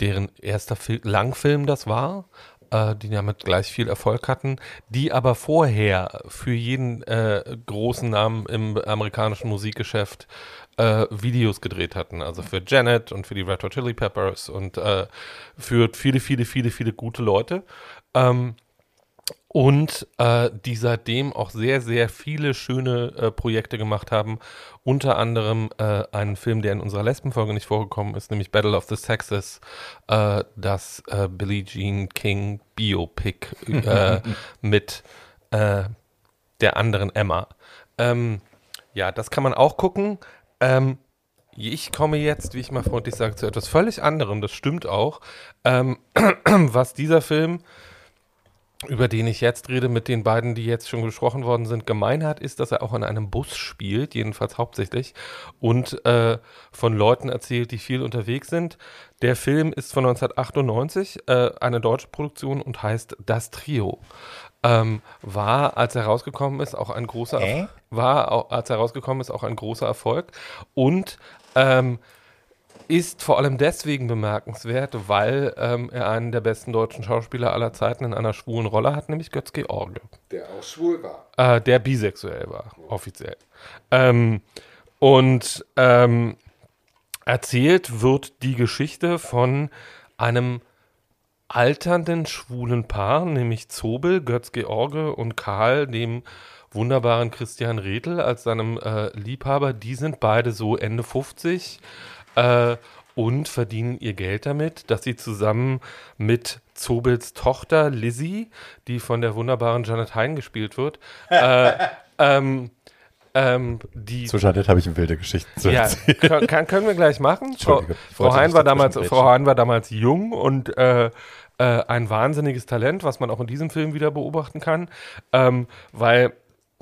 deren erster Fil Langfilm das war, äh, die damit gleich viel Erfolg hatten, die aber vorher für jeden äh, großen Namen im amerikanischen Musikgeschäft äh, Videos gedreht hatten. Also für Janet und für die Red Hot Chili Peppers und äh, für viele, viele, viele, viele gute Leute. Ähm, und äh, die seitdem auch sehr, sehr viele schöne äh, Projekte gemacht haben. Unter anderem äh, einen Film, der in unserer Lesbenfolge nicht vorgekommen ist, nämlich Battle of the Sexes, äh, das äh, Billie Jean King Biopic äh, mit der anderen Emma. Ähm, ja, das kann man auch gucken. Ähm, ich komme jetzt, wie ich mal freundlich sage, zu etwas völlig anderem. Das stimmt auch. Ähm, was dieser Film über den ich jetzt rede, mit den beiden, die jetzt schon gesprochen worden sind, gemein hat, ist, dass er auch in einem Bus spielt, jedenfalls hauptsächlich, und äh, von Leuten erzählt, die viel unterwegs sind. Der Film ist von 1998, äh, eine deutsche Produktion und heißt Das Trio. Ähm, war, als er rausgekommen ist, auch ein großer äh? war, als er rausgekommen ist, auch ein großer Erfolg und ähm, ist vor allem deswegen bemerkenswert, weil ähm, er einen der besten deutschen Schauspieler aller Zeiten in einer schwulen Rolle hat, nämlich Götz George. Der auch schwul war. Äh, der bisexuell war, oh. offiziell. Ähm, und ähm, erzählt wird die Geschichte von einem alternden schwulen Paar, nämlich Zobel, Götz George und Karl, dem wunderbaren Christian Redl als seinem äh, Liebhaber. Die sind beide so Ende 50 äh, und verdienen ihr Geld damit, dass sie zusammen mit Zobels Tochter Lizzie, die von der wunderbaren Janet Hein gespielt wird, äh, ähm, ähm, die, zu Janet habe ich eine wilde Geschichte zu erzählen. Ja, kann, können wir gleich machen. Frau, Frau, Hein war damals, Frau Hein war damals jung und äh, äh, ein wahnsinniges Talent, was man auch in diesem Film wieder beobachten kann, ähm, weil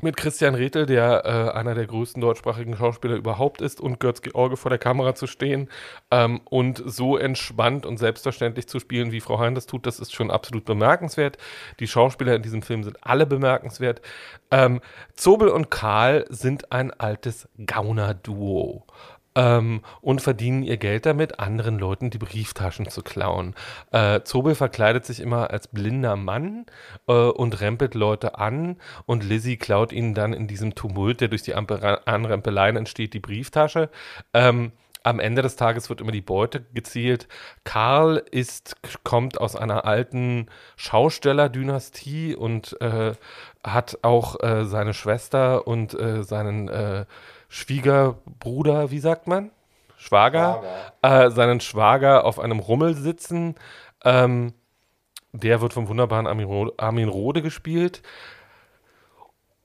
mit Christian Rethel, der äh, einer der größten deutschsprachigen Schauspieler überhaupt ist, und Götz George vor der Kamera zu stehen ähm, und so entspannt und selbstverständlich zu spielen, wie Frau Hein das tut, das ist schon absolut bemerkenswert. Die Schauspieler in diesem Film sind alle bemerkenswert. Ähm, Zobel und Karl sind ein altes Gauner-Duo. Ähm, und verdienen ihr Geld damit, anderen Leuten die Brieftaschen zu klauen. Äh, Zobel verkleidet sich immer als blinder Mann äh, und rempelt Leute an und Lizzie klaut ihnen dann in diesem Tumult, der durch die Anrempeleien entsteht, die Brieftasche. Ähm, am Ende des Tages wird immer die Beute gezielt. Karl ist, kommt aus einer alten Schaustellerdynastie und äh, hat auch äh, seine Schwester und äh, seinen äh, Schwiegerbruder, wie sagt man? Schwager, Schwager. Äh, seinen Schwager auf einem Rummel sitzen. Ähm, der wird vom wunderbaren Armin, Rode gespielt.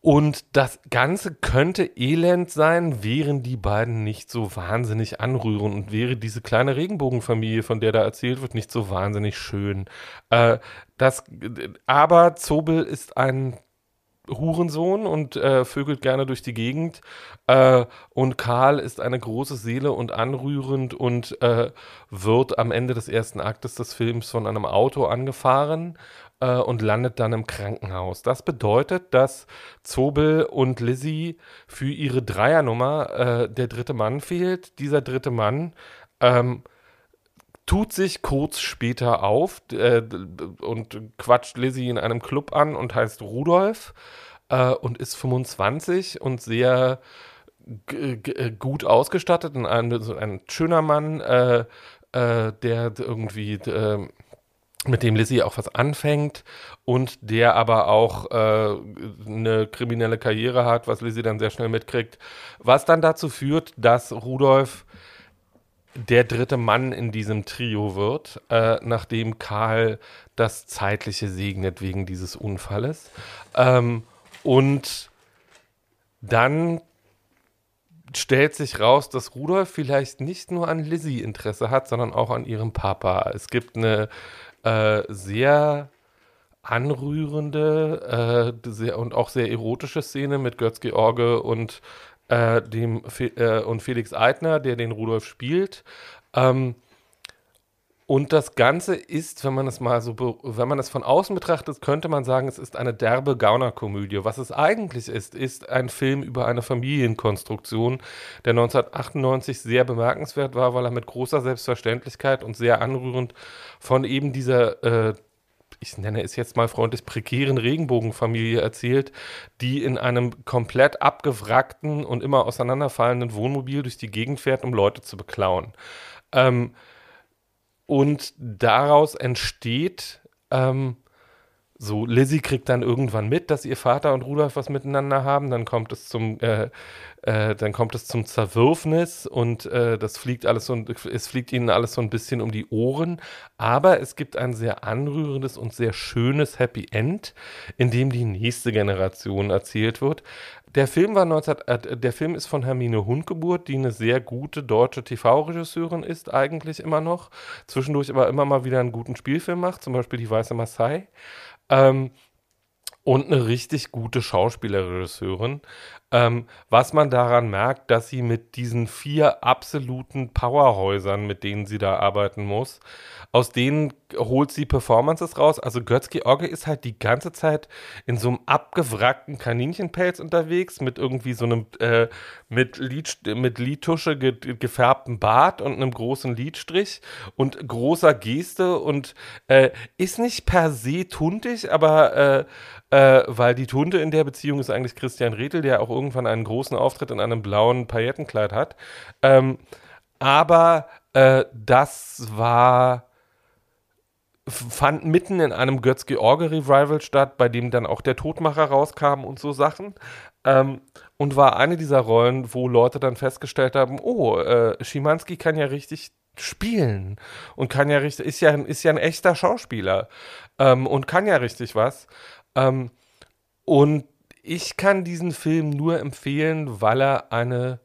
Und das Ganze könnte elend sein, wären die beiden nicht so wahnsinnig anrührend und wäre diese kleine Regenbogenfamilie, von der da erzählt wird, nicht so wahnsinnig schön. Äh, das, aber Zobel ist ein Hurensohn und äh, vögelt gerne durch die Gegend. Äh, und Karl ist eine große Seele und anrührend und äh, wird am Ende des ersten Aktes des Films von einem Auto angefahren äh, und landet dann im Krankenhaus. Das bedeutet, dass Zobel und Lizzie für ihre Dreiernummer äh, der dritte Mann fehlt. Dieser dritte Mann ähm, tut sich kurz später auf äh, und quatscht Lizzie in einem Club an und heißt Rudolf äh, und ist 25 und sehr äh, gut ausgestattet. Ein, so ein schöner Mann, äh, äh, der irgendwie äh, mit dem Lizzie auch was anfängt und der aber auch äh, eine kriminelle Karriere hat, was Lizzie dann sehr schnell mitkriegt, was dann dazu führt, dass Rudolf der dritte Mann in diesem Trio wird, äh, nachdem Karl das Zeitliche segnet wegen dieses Unfalles. Ähm, und dann stellt sich raus, dass Rudolf vielleicht nicht nur an Lizzie Interesse hat, sondern auch an ihrem Papa. Es gibt eine äh, sehr anrührende äh, sehr, und auch sehr erotische Szene mit Götz George und äh, dem Fe äh, und Felix Eitner, der den Rudolf spielt. Ähm, und das Ganze ist, wenn man es mal so, wenn man es von außen betrachtet, könnte man sagen, es ist eine derbe Gaunerkomödie. Was es eigentlich ist, ist ein Film über eine Familienkonstruktion, der 1998 sehr bemerkenswert war, weil er mit großer Selbstverständlichkeit und sehr anrührend von eben dieser äh, ich nenne es jetzt mal freundlich, prekären Regenbogenfamilie erzählt, die in einem komplett abgewrackten und immer auseinanderfallenden Wohnmobil durch die Gegend fährt, um Leute zu beklauen. Ähm, und daraus entsteht ähm, so, Lizzie kriegt dann irgendwann mit, dass ihr Vater und Rudolf was miteinander haben. Dann kommt es zum, äh, äh, dann kommt es zum Zerwürfnis und äh, das fliegt alles so, es fliegt ihnen alles so ein bisschen um die Ohren. Aber es gibt ein sehr anrührendes und sehr schönes Happy End, in dem die nächste Generation erzählt wird. Der Film war 19, äh, der Film ist von Hermine Hundgeburt, die eine sehr gute deutsche TV-Regisseurin ist, eigentlich immer noch. Zwischendurch aber immer mal wieder einen guten Spielfilm macht, zum Beispiel Die Weiße Maasai. Ähm, und eine richtig gute Schauspielerregisseurin. Ähm, was man daran merkt, dass sie mit diesen vier absoluten Powerhäusern, mit denen sie da arbeiten muss, aus denen holt sie Performances raus. Also Götz-George ist halt die ganze Zeit in so einem abgewrackten Kaninchenpelz unterwegs, mit irgendwie so einem äh, mit, Lid, mit Lidtusche ge gefärbten Bart und einem großen Lidstrich und großer Geste und äh, ist nicht per se tuntig, aber äh, äh, weil die Tunte in der Beziehung ist eigentlich Christian Redl, der auch irgendwann einen großen Auftritt in einem blauen Paillettenkleid hat. Ähm, aber äh, das war fand mitten in einem Götz-George-Revival statt, bei dem dann auch der Todmacher rauskam und so Sachen. Ähm, und war eine dieser Rollen, wo Leute dann festgestellt haben, oh, äh, Schimanski kann ja richtig spielen und kann ja richtig, ist ja, ist ja ein echter Schauspieler ähm, und kann ja richtig was. Ähm, und ich kann diesen Film nur empfehlen, weil er eine,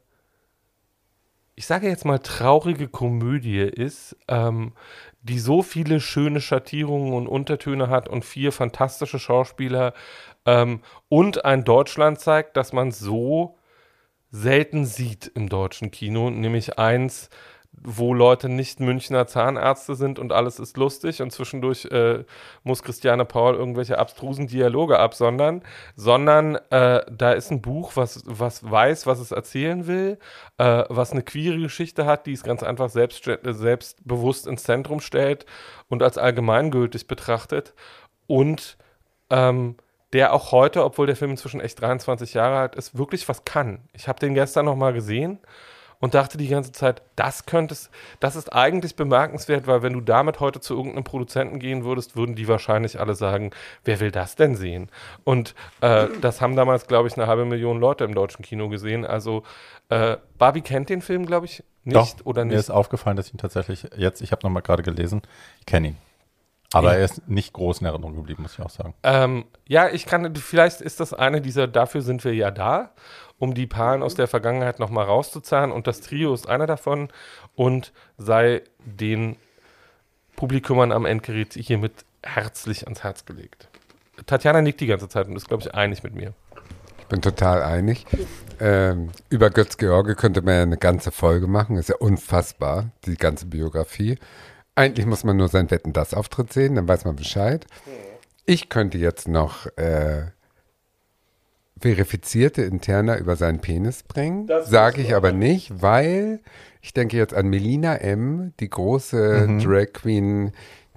ich sage jetzt mal, traurige Komödie ist, ähm, die so viele schöne Schattierungen und Untertöne hat und vier fantastische Schauspieler ähm, und ein Deutschland zeigt, das man so selten sieht im deutschen Kino, nämlich eins, wo Leute nicht Münchner Zahnärzte sind und alles ist lustig und zwischendurch äh, muss Christiane Paul irgendwelche abstrusen Dialoge absondern, sondern äh, da ist ein Buch, was, was weiß, was es erzählen will, äh, was eine queere Geschichte hat, die es ganz einfach selbst, selbstbewusst ins Zentrum stellt und als allgemeingültig betrachtet und ähm, der auch heute, obwohl der Film inzwischen echt 23 Jahre alt ist, wirklich was kann. Ich habe den gestern noch mal gesehen und dachte die ganze Zeit, das könntest, das ist eigentlich bemerkenswert, weil wenn du damit heute zu irgendeinem Produzenten gehen würdest, würden die wahrscheinlich alle sagen, wer will das denn sehen? Und äh, das haben damals, glaube ich, eine halbe Million Leute im deutschen Kino gesehen. Also äh, Barbie kennt den Film, glaube ich, nicht Doch, oder nicht. Mir ist aufgefallen, dass ich ihn tatsächlich jetzt, ich habe noch mal gerade gelesen, ich kenne ihn. Aber er ist nicht groß in Erinnerung geblieben, muss ich auch sagen. Ähm, ja, ich kann, vielleicht ist das eine dieser, dafür sind wir ja da um die Perlen aus der Vergangenheit nochmal rauszuzahlen. Und das Trio ist einer davon und sei den Publikumern am Endgerät hiermit herzlich ans Herz gelegt. Tatjana nickt die ganze Zeit und ist, glaube ich, einig mit mir. Ich bin total einig. Ähm, über Götz George könnte man ja eine ganze Folge machen. Ist ja unfassbar, die ganze Biografie. Eigentlich muss man nur seinen Wetten das Auftritt sehen, dann weiß man Bescheid. Ich könnte jetzt noch äh, verifizierte Interna über seinen Penis bringen. Sage ich aber nicht, weil ich denke jetzt an Melina M., die große mhm. Drag Queen,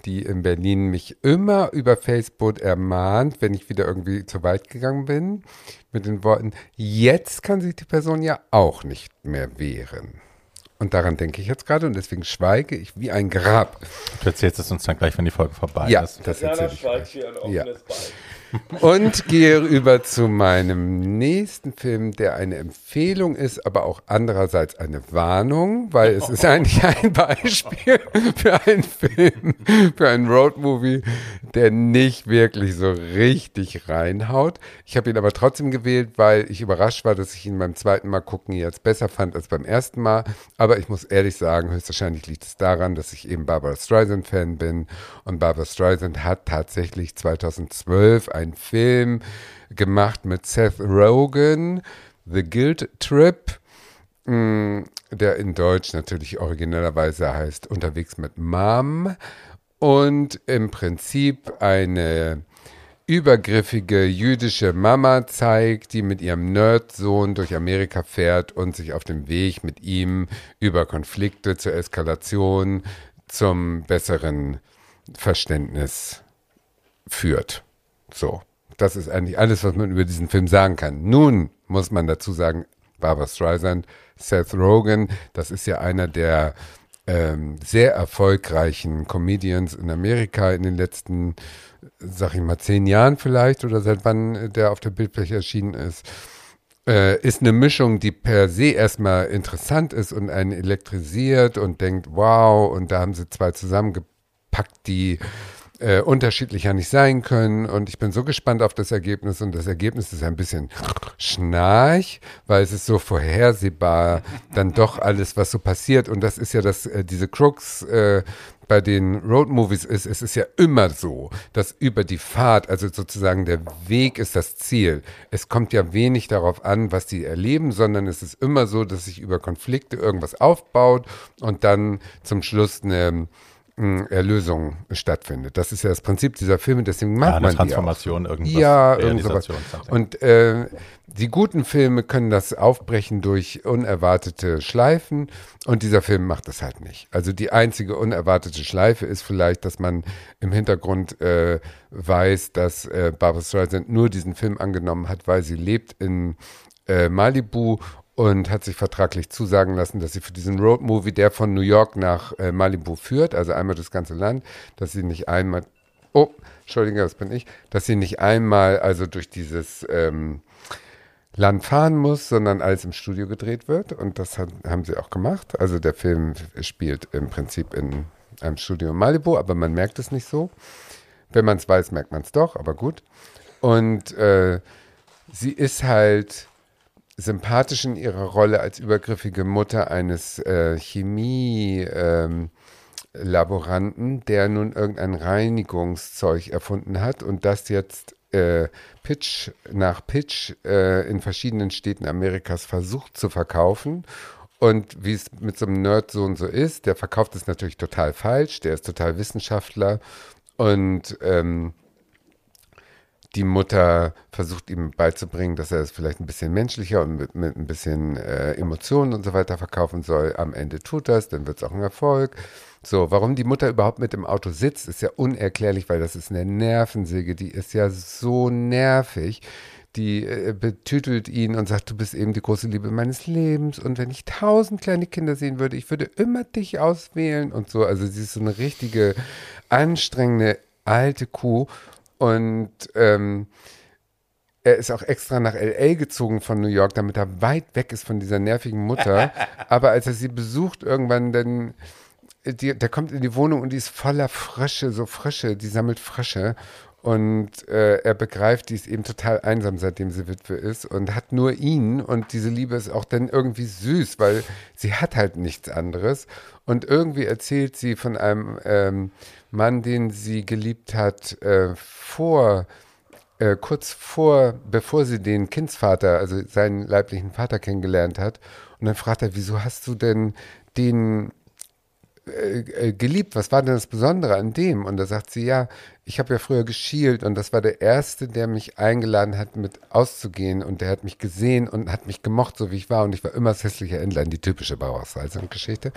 die in Berlin mich immer über Facebook ermahnt, wenn ich wieder irgendwie zu weit gegangen bin, mit den Worten, jetzt kann sich die Person ja auch nicht mehr wehren. Und daran denke ich jetzt gerade und deswegen schweige ich wie ein Grab. Du erzählst es uns dann gleich, wenn die Folge vorbei ja, ist. Das erzähle ich gleich. Ja. Und gehe über zu meinem nächsten Film, der eine Empfehlung ist, aber auch andererseits eine Warnung, weil es ist eigentlich ein Beispiel für einen Film, für einen Roadmovie, der nicht wirklich so richtig reinhaut. Ich habe ihn aber trotzdem gewählt, weil ich überrascht war, dass ich ihn beim zweiten Mal gucken jetzt besser fand als beim ersten Mal. Aber ich muss ehrlich sagen, höchstwahrscheinlich liegt es daran, dass ich eben Barbara Streisand-Fan bin. Und Barbara Streisand hat tatsächlich 2012 einen Film gemacht mit Seth Rogen, The Guild Trip, mm, der in Deutsch natürlich originellerweise heißt Unterwegs mit Mom und im Prinzip eine übergriffige jüdische Mama zeigt, die mit ihrem Nerdsohn durch Amerika fährt und sich auf dem Weg mit ihm über Konflikte zur Eskalation zum besseren Verständnis führt. So, das ist eigentlich alles, was man über diesen Film sagen kann. Nun muss man dazu sagen, Barbara Streisand, Seth Rogen, das ist ja einer der ähm, sehr erfolgreichen Comedians in Amerika in den letzten, sag ich mal, zehn Jahren vielleicht oder seit wann der auf der Bildfläche erschienen ist äh, ist eine Mischung, die per se erstmal interessant ist und einen elektrisiert und denkt, wow, und da haben sie zwei zusammengepackt, die äh, unterschiedlicher nicht sein können. Und ich bin so gespannt auf das Ergebnis. Und das Ergebnis ist ein bisschen schnarch, weil es ist so vorhersehbar, dann doch alles, was so passiert. Und das ist ja das, äh, diese Crooks, äh, bei den Roadmovies ist, es ist ja immer so, dass über die Fahrt, also sozusagen der Weg ist das Ziel. Es kommt ja wenig darauf an, was die erleben, sondern es ist immer so, dass sich über Konflikte irgendwas aufbaut und dann zum Schluss eine Erlösung stattfindet. Das ist ja das Prinzip dieser Filme, deswegen macht ja, eine man Transformation die auch. irgendwas. Ja, irgend sowas. Und äh, die guten Filme können das aufbrechen durch unerwartete Schleifen und dieser Film macht das halt nicht. Also die einzige unerwartete Schleife ist vielleicht, dass man im Hintergrund äh, weiß, dass äh, Barbara Streisand nur diesen Film angenommen hat, weil sie lebt in äh, Malibu und hat sich vertraglich zusagen lassen, dass sie für diesen Roadmovie, der von New York nach äh, Malibu führt, also einmal das ganze Land, dass sie nicht einmal, oh, Entschuldigung, das bin ich, dass sie nicht einmal also durch dieses ähm, Land fahren muss, sondern alles im Studio gedreht wird und das hat, haben sie auch gemacht. Also der Film spielt im Prinzip in einem Studio in Malibu, aber man merkt es nicht so. Wenn man es weiß, merkt man es doch, aber gut. Und äh, sie ist halt sympathisch in ihrer Rolle als übergriffige Mutter eines äh, Chemie-Laboranten, ähm, der nun irgendein Reinigungszeug erfunden hat und das jetzt äh, Pitch nach Pitch äh, in verschiedenen Städten Amerikas versucht zu verkaufen. Und wie es mit so einem Nerdsohn so ist, der verkauft es natürlich total falsch, der ist total Wissenschaftler. Und ähm, die Mutter versucht ihm beizubringen, dass er es vielleicht ein bisschen menschlicher und mit, mit ein bisschen äh, Emotionen und so weiter verkaufen soll. Am Ende tut das, dann wird es auch ein Erfolg. So, warum die Mutter überhaupt mit im Auto sitzt, ist ja unerklärlich, weil das ist eine Nervensäge, die ist ja so nervig. Die äh, betütelt ihn und sagt, du bist eben die große Liebe meines Lebens und wenn ich tausend kleine Kinder sehen würde, ich würde immer dich auswählen und so. Also sie ist so eine richtige anstrengende alte Kuh und ähm, er ist auch extra nach LA gezogen von New York, damit er weit weg ist von dieser nervigen Mutter. Aber als er sie besucht, irgendwann, dann, die, der kommt in die Wohnung und die ist voller Frösche, so Frösche, die sammelt Frösche. Und äh, er begreift, die ist eben total einsam, seitdem sie Witwe ist und hat nur ihn. Und diese Liebe ist auch dann irgendwie süß, weil sie hat halt nichts anderes. Und irgendwie erzählt sie von einem ähm, Mann, den sie geliebt hat, äh, vor, äh, kurz vor, bevor sie den Kindsvater, also seinen leiblichen Vater kennengelernt hat. Und dann fragt er, wieso hast du denn den äh, äh, geliebt? Was war denn das Besondere an dem? Und da sagt sie, ja, ich habe ja früher geschielt und das war der Erste, der mich eingeladen hat, mit auszugehen und der hat mich gesehen und hat mich gemocht, so wie ich war und ich war immer das hässliche Entlein, die typische Bauhausreise-Geschichte.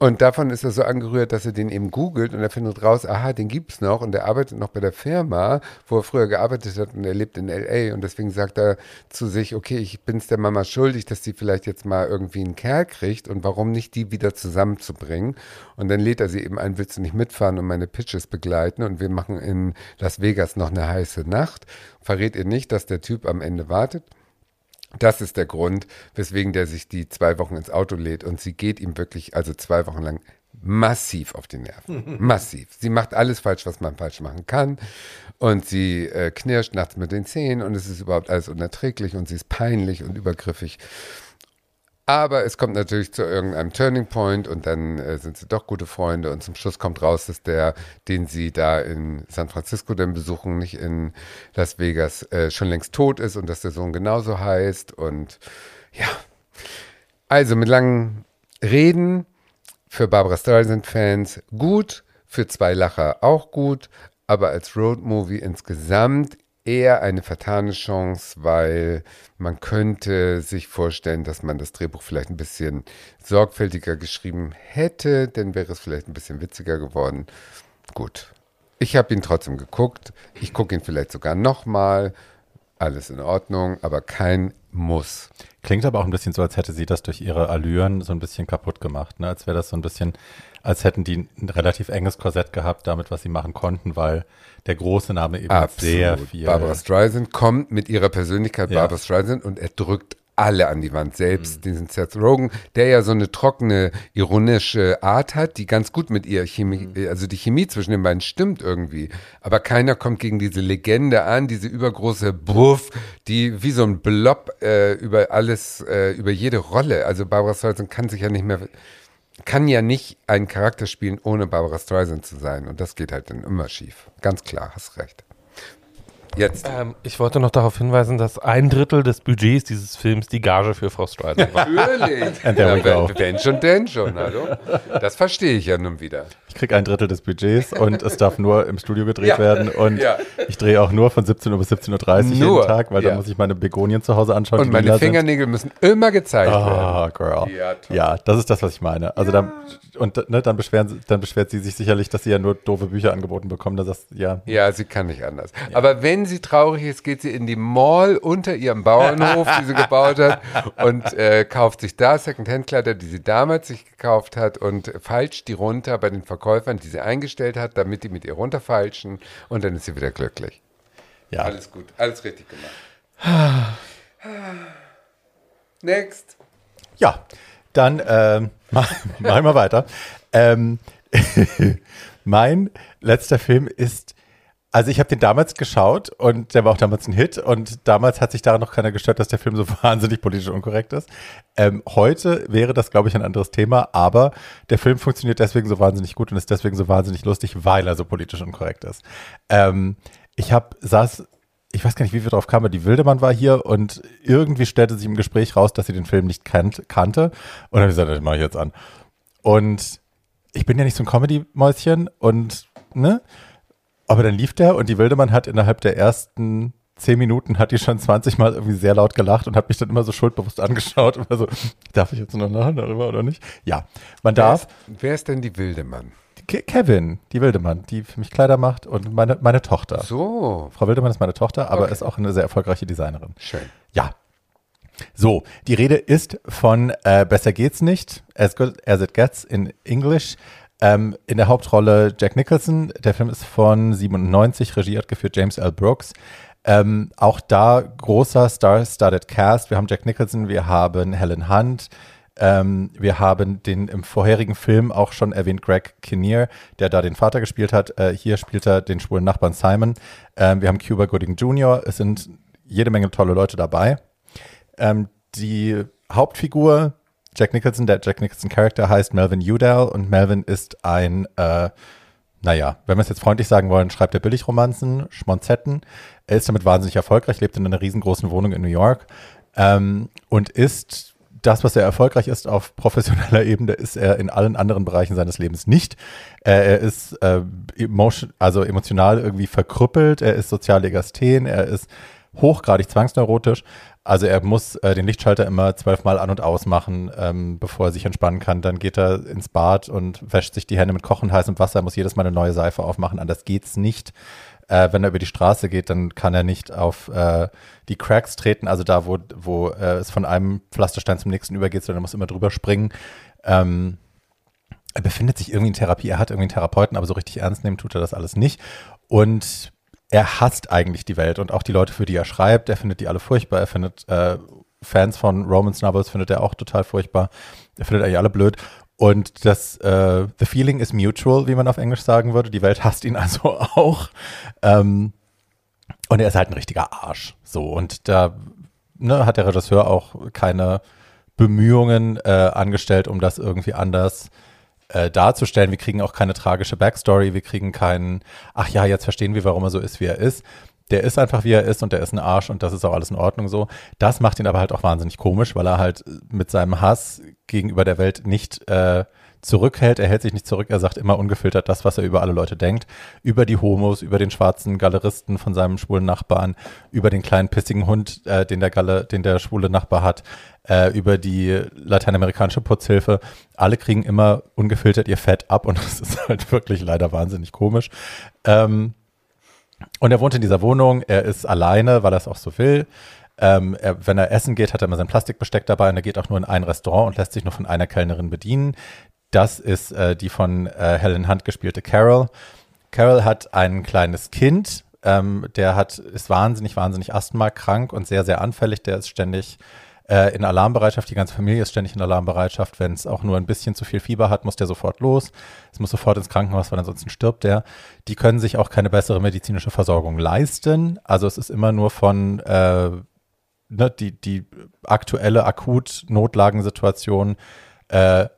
Und davon ist er so angerührt, dass er den eben googelt und er findet raus, aha, den gibt's noch und er arbeitet noch bei der Firma, wo er früher gearbeitet hat und er lebt in LA und deswegen sagt er zu sich, okay, ich bin's der Mama schuldig, dass die vielleicht jetzt mal irgendwie einen Kerl kriegt und warum nicht die wieder zusammenzubringen. Und dann lädt er sie eben ein, willst du nicht mitfahren und meine Pitches begleiten und wir machen in Las Vegas noch eine heiße Nacht. Verrät ihr nicht, dass der Typ am Ende wartet. Das ist der Grund, weswegen der sich die zwei Wochen ins Auto lädt und sie geht ihm wirklich, also zwei Wochen lang, massiv auf die Nerven. massiv. Sie macht alles falsch, was man falsch machen kann. Und sie äh, knirscht nachts mit den Zähnen und es ist überhaupt alles unerträglich und sie ist peinlich und übergriffig. Aber es kommt natürlich zu irgendeinem Turning Point und dann äh, sind sie doch gute Freunde und zum Schluss kommt raus, dass der, den sie da in San Francisco dann besuchen, nicht in Las Vegas, äh, schon längst tot ist und dass der Sohn genauso heißt und ja. Also mit langen Reden für Barbara Streisand-Fans gut, für zwei Lacher auch gut, aber als Roadmovie insgesamt eher eine vertane Chance, weil man könnte sich vorstellen, dass man das Drehbuch vielleicht ein bisschen sorgfältiger geschrieben hätte, dann wäre es vielleicht ein bisschen witziger geworden. Gut. Ich habe ihn trotzdem geguckt. Ich gucke ihn vielleicht sogar nochmal. Alles in Ordnung, aber kein Muss. Klingt aber auch ein bisschen so, als hätte sie das durch ihre Allüren so ein bisschen kaputt gemacht. Ne? Als wäre das so ein bisschen, als hätten die ein relativ enges Korsett gehabt damit, was sie machen konnten, weil der große Name eben Absolut. sehr viel. Barbara Streisand kommt mit ihrer Persönlichkeit Ja. Barbara Streisand und er drückt alle an die Wand. Selbst diesen Seth Rogen, der ja so eine trockene, ironische Art hat, die ganz gut mit ihr Chemie, also die Chemie zwischen den beiden stimmt irgendwie. Aber keiner kommt gegen diese Legende an, diese übergroße Buff, die wie so ein Blob äh, über alles, äh, über jede Rolle. Also Barbara Streisand kann sich ja nicht mehr, kann ja nicht einen Charakter spielen, ohne Barbara Streisand zu sein. Und das geht halt dann immer schief. Ganz klar, hast recht. Jetzt. Ähm, ich wollte noch darauf hinweisen, dass ein Drittel des Budgets dieses Films die Gage für Frau Streisand war. Natürlich. And there we Ja, go. wenn, wenn schon, denn schon, hallo. Das verstehe ich ja nun wieder. Ich kriege ein Drittel des Budgets und es darf nur im Studio gedreht Ja. werden und Ja. ich drehe auch nur von 17 Uhr bis 17.30 Uhr jeden Tag, weil Ja. dann muss ich meine Begonien zu Hause anschauen. Und meine lila sind. Fingernägel müssen immer gezeigt werden. Ah, girl. Ja. Ja, das ist das, was ich meine. Also dann, und ne, dann, beschweren, dann beschwert sie sich sicherlich, dass sie ja nur doofe Bücher angeboten bekommen. Da sagst ja, Ja, sie kann nicht anders. Aber wenn sie traurig ist, geht sie in die Mall unter ihrem Bauernhof, die sie gebaut hat, und äh, kauft sich da Secondhand-Kleider, die sie damals sich gekauft hat, und falscht die runter bei den Verkäufern, die sie eingestellt hat, damit die mit ihr runterfalschen, und dann ist sie wieder glücklich. ja. Alles gut, alles richtig gemacht. Next. Ja, dann ähm, mach- machen wir weiter. Ähm, mein letzter Film ist, also ich habe den damals geschaut und der war auch damals ein Hit und damals hat sich daran noch keiner gestört, dass der Film so wahnsinnig politisch unkorrekt ist. Ähm, heute wäre das, glaube ich, ein anderes Thema, aber der Film funktioniert deswegen so wahnsinnig gut und ist deswegen so wahnsinnig lustig, weil er so politisch unkorrekt ist. Ähm, ich habe saß ich weiß gar nicht, wie wir drauf kamen, die Wildemann war hier und irgendwie stellte sich im Gespräch raus, dass sie den Film nicht kannt, kannte. Und dann habe ich gesagt, das mache ich jetzt an. Und ich bin ja nicht so ein Comedy-Mäuschen und, ne? Aber dann lief der und die Wildemann hat innerhalb der ersten zehn Minuten hat die schon 20 Mal irgendwie sehr laut gelacht und hat mich dann immer so schuldbewusst angeschaut und war so, darf ich jetzt noch lachen darüber oder nicht? Ja, man Wer darf. ist, wer ist denn die Wildemann? Ke Kevin, die Wildemann, die für mich Kleider macht und meine, meine Tochter. So, Frau Wildemann ist meine Tochter, aber Okay. ist auch eine sehr erfolgreiche Designerin. schön. Ja. So, die Rede ist von äh, Besser geht's nicht, as good as it gets in English. Ähm, in der Hauptrolle Jack Nicholson. Der Film ist von 97, Regie hat geführt James L. Brooks. Ähm, auch da großer Star-Studded Cast. Wir haben Jack Nicholson, wir haben Helen Hunt, ähm, wir haben den im vorherigen Film auch schon erwähnt Greg Kinnear, der da den Vater gespielt hat. Äh, hier spielt er den schwulen Nachbarn Simon. Ähm, wir haben Cuba Gooding Jr. Es sind jede Menge tolle Leute dabei. Ähm, die Hauptfigur, Jack Nicholson, der Jack Nicholson Charakter heißt Melvin Udall und Melvin ist ein, äh, naja, wenn wir es jetzt freundlich sagen wollen, schreibt er Billigromanzen, Schmonzetten. Er ist damit wahnsinnig erfolgreich, lebt in einer riesengroßen Wohnung in New York ähm, und ist das, was er erfolgreich ist auf professioneller Ebene, ist er in allen anderen Bereichen seines Lebens nicht. Er ist äh, emotion, also emotional irgendwie verkrüppelt, er ist sozial Legasthен, er ist hochgradig zwangsneurotisch. Also er muss äh, den Lichtschalter immer zwölfmal an und aus machen, ähm, bevor er sich entspannen kann. Dann geht er ins Bad und wäscht sich die Hände mit kochend heißem Wasser, muss jedes Mal eine neue Seife aufmachen, anders geht's nicht. Äh, wenn er über die Straße geht, dann kann er nicht auf äh, die Cracks treten, also da, wo, wo äh, es von einem Pflasterstein zum nächsten übergeht, sondern er muss immer drüber springen. Ähm, er befindet sich irgendwie in Therapie, er hat irgendwie einen Therapeuten, aber so richtig ernst nehmen tut er das alles nicht. Und er hasst eigentlich die Welt und auch die Leute, für die er schreibt. Er findet die alle furchtbar. Er findet äh, Fans von Romance Novels findet er auch total furchtbar. Er findet eigentlich alle blöd. Und das äh, The Feeling is mutual, wie man auf Englisch sagen würde. Die Welt hasst ihn also auch. Ähm, und er ist halt ein richtiger Arsch. So und da ne, hat der Regisseur auch keine Bemühungen äh, angestellt, um das irgendwie anders äh, darzustellen. Wir kriegen auch keine tragische Backstory, wir kriegen keinen, ach ja, jetzt verstehen wir, warum er so ist, wie er ist. Der ist einfach, wie er ist und der ist ein Arsch und das ist auch alles in Ordnung so. Das macht ihn aber halt auch wahnsinnig komisch, weil er halt mit seinem Hass gegenüber der Welt nicht äh, zurückhält. Er hält sich nicht zurück. Er sagt immer ungefiltert das, was er über alle Leute denkt. Über die Homos, über den schwarzen Galeristen von seinem schwulen Nachbarn, über den kleinen pissigen Hund, äh, den der Galle, den der schwule Nachbar hat, äh, über die lateinamerikanische Putzhilfe. Alle kriegen immer ungefiltert ihr Fett ab und das ist halt wirklich leider wahnsinnig komisch. Ähm, und er wohnt in dieser Wohnung, er ist alleine, weil er es auch so will. Ähm, er, wenn er essen geht, hat er immer sein Plastikbesteck dabei und er geht auch nur in ein Restaurant und lässt sich nur von einer Kellnerin bedienen. Das ist äh, die von äh, Helen Hunt gespielte Carol. Carol hat ein kleines Kind, ähm, der hat, ist wahnsinnig, wahnsinnig asthmakrank und sehr, sehr anfällig. Der ist ständig äh, in Alarmbereitschaft. Die ganze Familie ist ständig in Alarmbereitschaft. Wenn es auch nur ein bisschen zu viel Fieber hat, muss der sofort los. Es muss sofort ins Krankenhaus, weil ansonsten stirbt der. Die können sich auch keine bessere medizinische Versorgung leisten. Also es ist immer nur von äh, ne, die, die aktuelle Akut-Notlagensituation äh,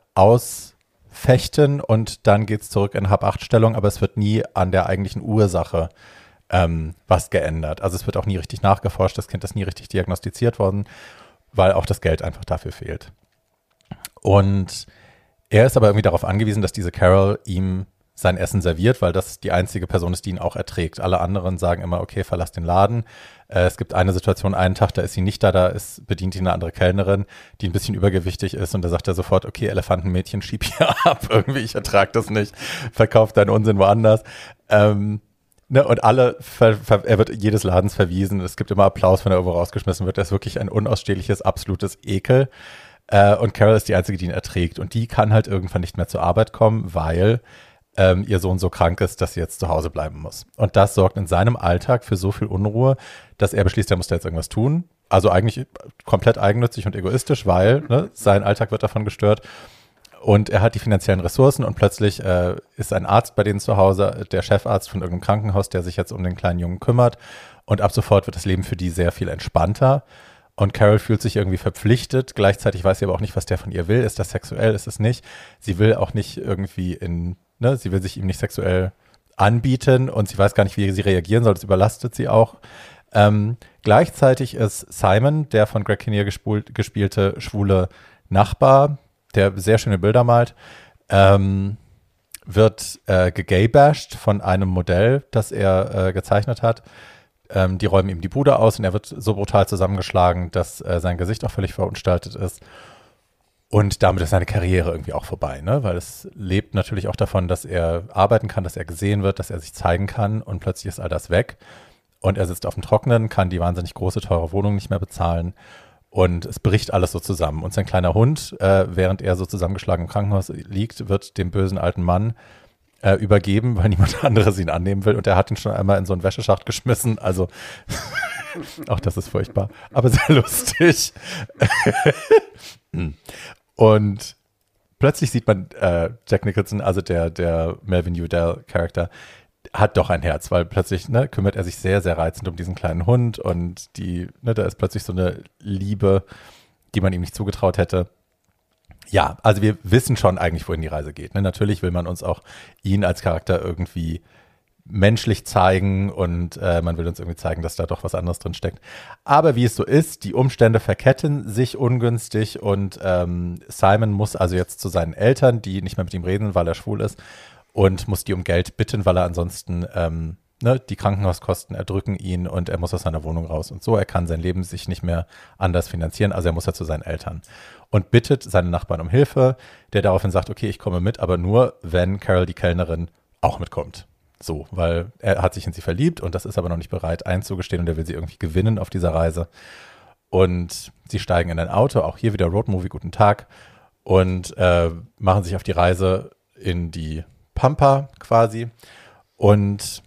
ausfechten und dann geht es zurück in Hab-8-Stellung, aber es wird nie an der eigentlichen Ursache ähm, was geändert. Also es wird auch nie richtig nachgeforscht, das Kind ist nie richtig diagnostiziert worden, weil auch das Geld einfach dafür fehlt. Und er ist aber irgendwie darauf angewiesen, dass diese Carol ihm sein Essen serviert, weil das die einzige Person ist, die ihn auch erträgt. Alle anderen sagen immer, okay, verlass den Laden. Äh, es gibt eine Situation, einen Tag, da ist sie nicht da, da ist, bedient ihn eine andere Kellnerin, die ein bisschen übergewichtig ist und da sagt er sofort, okay, Elefantenmädchen, schieb hier ab, irgendwie, ich ertrag das nicht, verkauf deinen Unsinn woanders. Ähm, ne, und alle, er wird jedes Ladens verwiesen, es gibt immer Applaus, wenn er irgendwo rausgeschmissen wird, er ist wirklich ein unausstehliches, absolutes Ekel. Äh, und Carol ist die Einzige, die ihn erträgt und die kann halt irgendwann nicht mehr zur Arbeit kommen, weil ähm, ihr Sohn so krank ist, dass sie jetzt zu Hause bleiben muss. Und das sorgt in seinem Alltag für so viel Unruhe, dass er beschließt, er muss da jetzt irgendwas tun. Also eigentlich komplett eigennützig und egoistisch, weil ne, sein Alltag wird davon gestört. Und er hat die finanziellen Ressourcen und plötzlich äh, ist ein Arzt bei denen zu Hause, der Chefarzt von irgendeinem Krankenhaus, der sich jetzt um den kleinen Jungen kümmert. Und ab sofort wird das Leben für die sehr viel entspannter. Und Carol fühlt sich irgendwie verpflichtet. Gleichzeitig weiß sie aber auch nicht, was der von ihr will. Ist das sexuell? Ist es nicht? Sie will auch nicht irgendwie in, ne, sie will sich ihm nicht sexuell anbieten und sie weiß gar nicht, wie sie reagieren soll. Das überlastet sie auch. Ähm, gleichzeitig ist Simon, der von Greg Kinnear gespult, gespielte schwule Nachbar, der sehr schöne Bilder malt, ähm, wird äh, gegaybashed von einem Modell, das er äh, gezeichnet hat. Ähm, die räumen ihm die Bude aus und er wird so brutal zusammengeschlagen, dass äh, sein Gesicht auch völlig verunstaltet ist. Und damit ist seine Karriere irgendwie auch vorbei, ne? weil es lebt natürlich auch davon, dass er arbeiten kann, dass er gesehen wird, dass er sich zeigen kann und plötzlich ist all das weg. Und er sitzt auf dem Trocknen, kann die wahnsinnig große, teure Wohnung nicht mehr bezahlen und es bricht alles so zusammen. Und sein kleiner Hund, äh, während er so zusammengeschlagen im Krankenhaus liegt, wird dem bösen alten Mann äh, übergeben, weil niemand anderes ihn annehmen will. Und er hat ihn schon einmal in so einen Wäscheschacht geschmissen. Also auch das ist furchtbar, aber sehr lustig. Und plötzlich sieht man äh, Jack Nicholson, also der, der Melvin Udell-Charakter, hat doch ein Herz, weil plötzlich ne, kümmert er sich sehr, sehr reizend um diesen kleinen Hund und die, ne, da ist plötzlich so eine Liebe, die man ihm nicht zugetraut hätte. Ja, also wir wissen schon eigentlich, wohin die Reise geht. Ne? Natürlich will man uns auch ihn als Charakter irgendwie menschlich zeigen und äh, man will uns irgendwie zeigen, dass da doch was anderes drin steckt. Aber wie es so ist, die Umstände verketten sich ungünstig und ähm, Simon muss also jetzt zu seinen Eltern, die nicht mehr mit ihm reden, weil er schwul ist, und muss die um Geld bitten, weil er ansonsten ähm, ne, die Krankenhauskosten erdrücken ihn und er muss aus seiner Wohnung raus und so. Er kann sein Leben sich nicht mehr anders finanzieren, also er muss ja zu seinen Eltern und bittet seinen Nachbarn um Hilfe, der daraufhin sagt, okay, ich komme mit, aber nur, wenn Carol die Kellnerin auch mitkommt. So, weil er hat sich in sie verliebt und das ist aber noch nicht bereit einzugestehen und er will sie irgendwie gewinnen auf dieser Reise. Und sie steigen in ein Auto, auch hier wieder Roadmovie, guten Tag, und äh, machen sich auf die Reise in die Pampa quasi. Und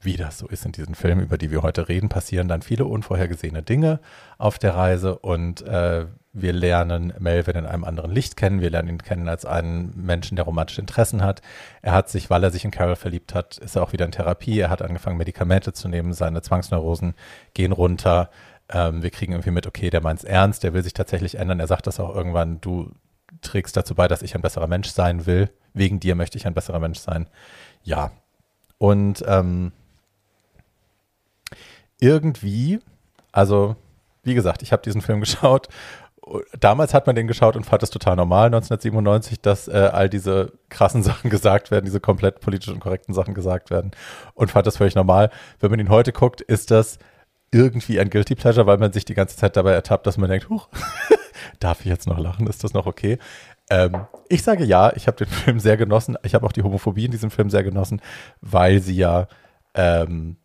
wie das so ist in diesen Filmen, über die wir heute reden, passieren dann viele unvorhergesehene Dinge auf der Reise und äh, wir lernen Melvin in einem anderen Licht kennen. Wir lernen ihn kennen als einen Menschen, der romantische Interessen hat. Er hat sich, weil er sich in Carol verliebt hat, ist er auch wieder in Therapie. Er hat angefangen, Medikamente zu nehmen. Seine Zwangsneurosen gehen runter. Ähm, wir kriegen irgendwie mit, okay, der meint es ernst, der will sich tatsächlich ändern. Er sagt das auch irgendwann, du trägst dazu bei, dass ich ein besserer Mensch sein will. Wegen dir möchte ich ein besserer Mensch sein. Ja. Und ähm, irgendwie, also wie gesagt, ich habe diesen Film geschaut damals hat man den geschaut und fand es total normal, 1997, dass äh, all diese krassen Sachen gesagt werden, diese komplett politisch und korrekten Sachen gesagt werden und fand das völlig normal. Wenn man ihn heute guckt, ist das irgendwie ein Guilty Pleasure, weil man sich die ganze Zeit dabei ertappt, dass man denkt, huch, darf ich jetzt noch lachen? Ist das noch okay? Ähm, ich sage ja, ich habe den Film sehr genossen. Ich habe auch die Homophobie in diesem Film sehr genossen, weil sie ja ähm,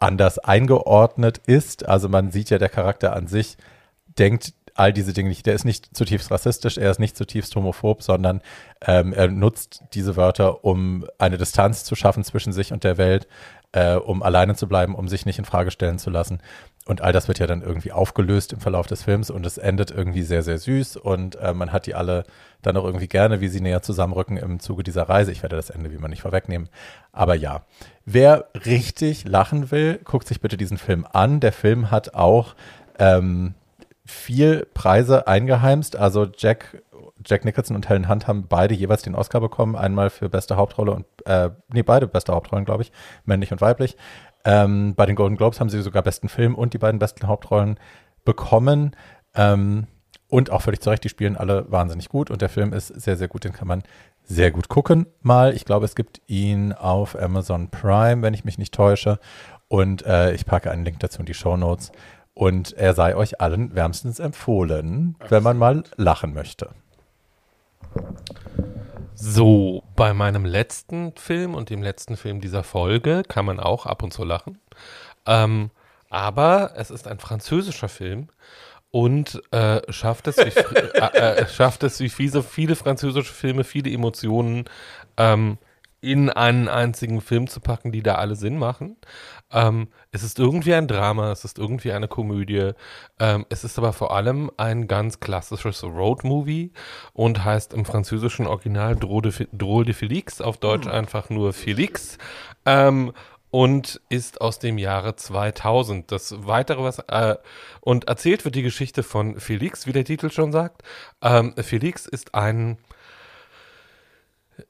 anders eingeordnet ist. Also man sieht ja, der Charakter an sich denkt all diese Dinge nicht. Der ist nicht zutiefst rassistisch, er ist nicht zutiefst homophob, sondern ähm, er nutzt diese Wörter, um eine Distanz zu schaffen zwischen sich und der Welt, äh, um alleine zu bleiben, um sich nicht in Frage stellen zu lassen. Und all das wird ja dann irgendwie aufgelöst im Verlauf des Films und es endet irgendwie sehr, sehr süß und äh, man hat die alle dann auch irgendwie gerne, wie sie näher zusammenrücken im Zuge dieser Reise. Ich werde das Ende wie man nicht vorwegnehmen. Aber ja, wer richtig lachen will, guckt sich bitte diesen Film an. Der Film hat auch ähm, viel Preise eingeheimst. Also Jack, Jack Nicholson und Helen Hunt haben beide jeweils den Oscar bekommen. Einmal für beste Hauptrolle und, äh, nee, beide beste Hauptrollen, glaube ich, männlich und weiblich. Ähm, bei den Golden Globes haben sie sogar besten Film und die beiden besten Hauptrollen bekommen. Ähm, und auch völlig zu Recht, die spielen alle wahnsinnig gut und der Film ist sehr, sehr gut, den kann man sehr gut gucken mal. Ich glaube, es gibt ihn auf Amazon Prime, wenn ich mich nicht täusche. Und äh, ich packe einen Link dazu in die Show Notes. Und er sei euch allen wärmstens empfohlen, wenn man mal lachen möchte. So, bei meinem letzten Film und dem letzten Film dieser Folge kann man auch ab und zu lachen. Ähm, aber es ist ein französischer Film und äh, schafft es, wie, äh, äh, schafft es wie viele, viele französische Filme, viele Emotionen ähm, in einen einzigen Film zu packen, die da alle Sinn machen. Ähm, es ist irgendwie ein Drama, es ist irgendwie eine Komödie. Ähm, es ist aber vor allem ein ganz klassisches Road-Movie und heißt im französischen Original Drôle de Félix, auf Deutsch mhm. einfach nur Félix. Ähm, und ist aus dem Jahre 2000. Das weitere, was äh, und erzählt wird die Geschichte von Felix, wie der Titel schon sagt. Ähm, Felix ist ein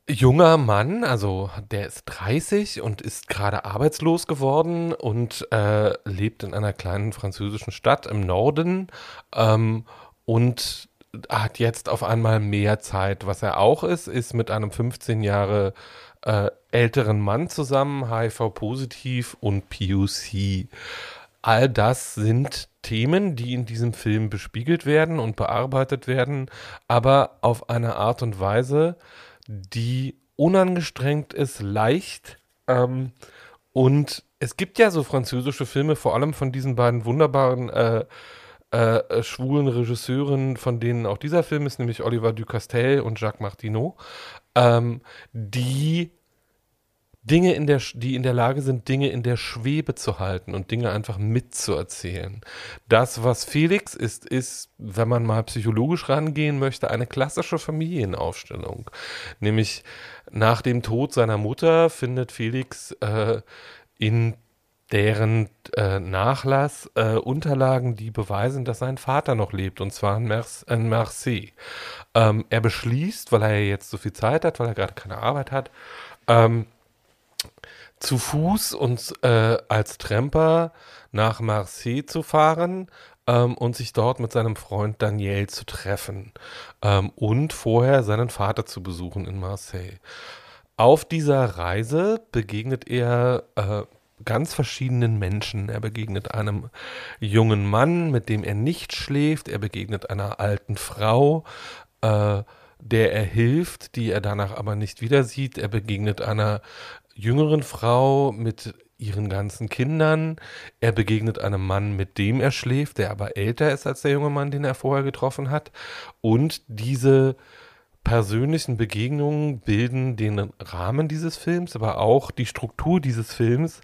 junger Mann, also der ist 30 und ist gerade arbeitslos geworden und äh, lebt in einer kleinen französischen Stadt im Norden ähm, und hat jetzt auf einmal mehr Zeit. Was er auch ist, ist mit einem 15 Jahre äh, älteren Mann zusammen, HIV-positiv und PUC. All das sind Themen, die in diesem Film bespiegelt werden und bearbeitet werden, aber auf eine Art und Weise, die unangestrengt ist, leicht. Ähm, und es gibt ja so französische Filme, vor allem von diesen beiden wunderbaren äh, äh, schwulen Regisseuren, von denen auch dieser Film ist, nämlich Oliver Ducastel und Jacques Martineau, ähm, die Dinge in der, die in der Lage sind, Dinge in der Schwebe zu halten und Dinge einfach mitzuerzählen. Das, was Felix ist, ist, wenn man mal psychologisch rangehen möchte, eine klassische Familienaufstellung. Nämlich nach dem Tod seiner Mutter findet Felix äh, in deren äh, Nachlass äh, Unterlagen, die beweisen, dass sein Vater noch lebt, und zwar in, Mer in Marseille. Ähm, er beschließt, weil er jetzt so viel Zeit hat, weil er gerade keine Arbeit hat, ähm, zu Fuß und äh, als Tramper nach Marseille zu fahren ähm, und sich dort mit seinem Freund Daniel zu treffen ähm, und vorher seinen Vater zu besuchen in Marseille. Auf dieser Reise begegnet er äh, ganz verschiedenen Menschen. Er begegnet einem jungen Mann, mit dem er nicht schläft. Er begegnet einer alten Frau. Äh, der er hilft, die er danach aber nicht wieder sieht. Er begegnet einer jüngeren Frau mit ihren ganzen Kindern. Er begegnet einem Mann, mit dem er schläft, der aber älter ist als der junge Mann, den er vorher getroffen hat. Und diese persönlichen Begegnungen bilden den Rahmen dieses Films, aber auch die Struktur dieses Films,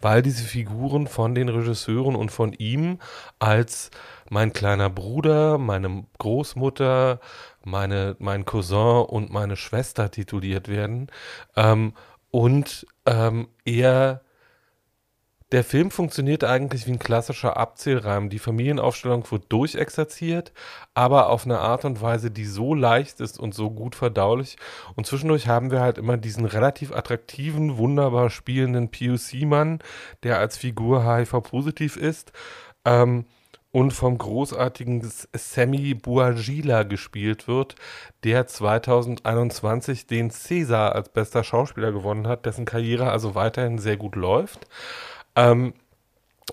weil diese Figuren von den Regisseuren und von ihm als mein kleiner Bruder, meine Großmutter, meine, mein Cousin und meine Schwester tituliert werden. Ähm, und ähm, eher der Film funktioniert eigentlich wie ein klassischer Abzählreim. Die Familienaufstellung wird durchexerziert, aber auf eine Art und Weise, die so leicht ist und so gut verdaulich. Und zwischendurch haben wir halt immer diesen relativ attraktiven, wunderbar spielenden POC-Mann, der als Figur HIV-positiv ist. Ähm, und vom großartigen Sammy Buagila gespielt wird, der 2021 den César als bester Schauspieler gewonnen hat, dessen Karriere also weiterhin sehr gut läuft. Ähm,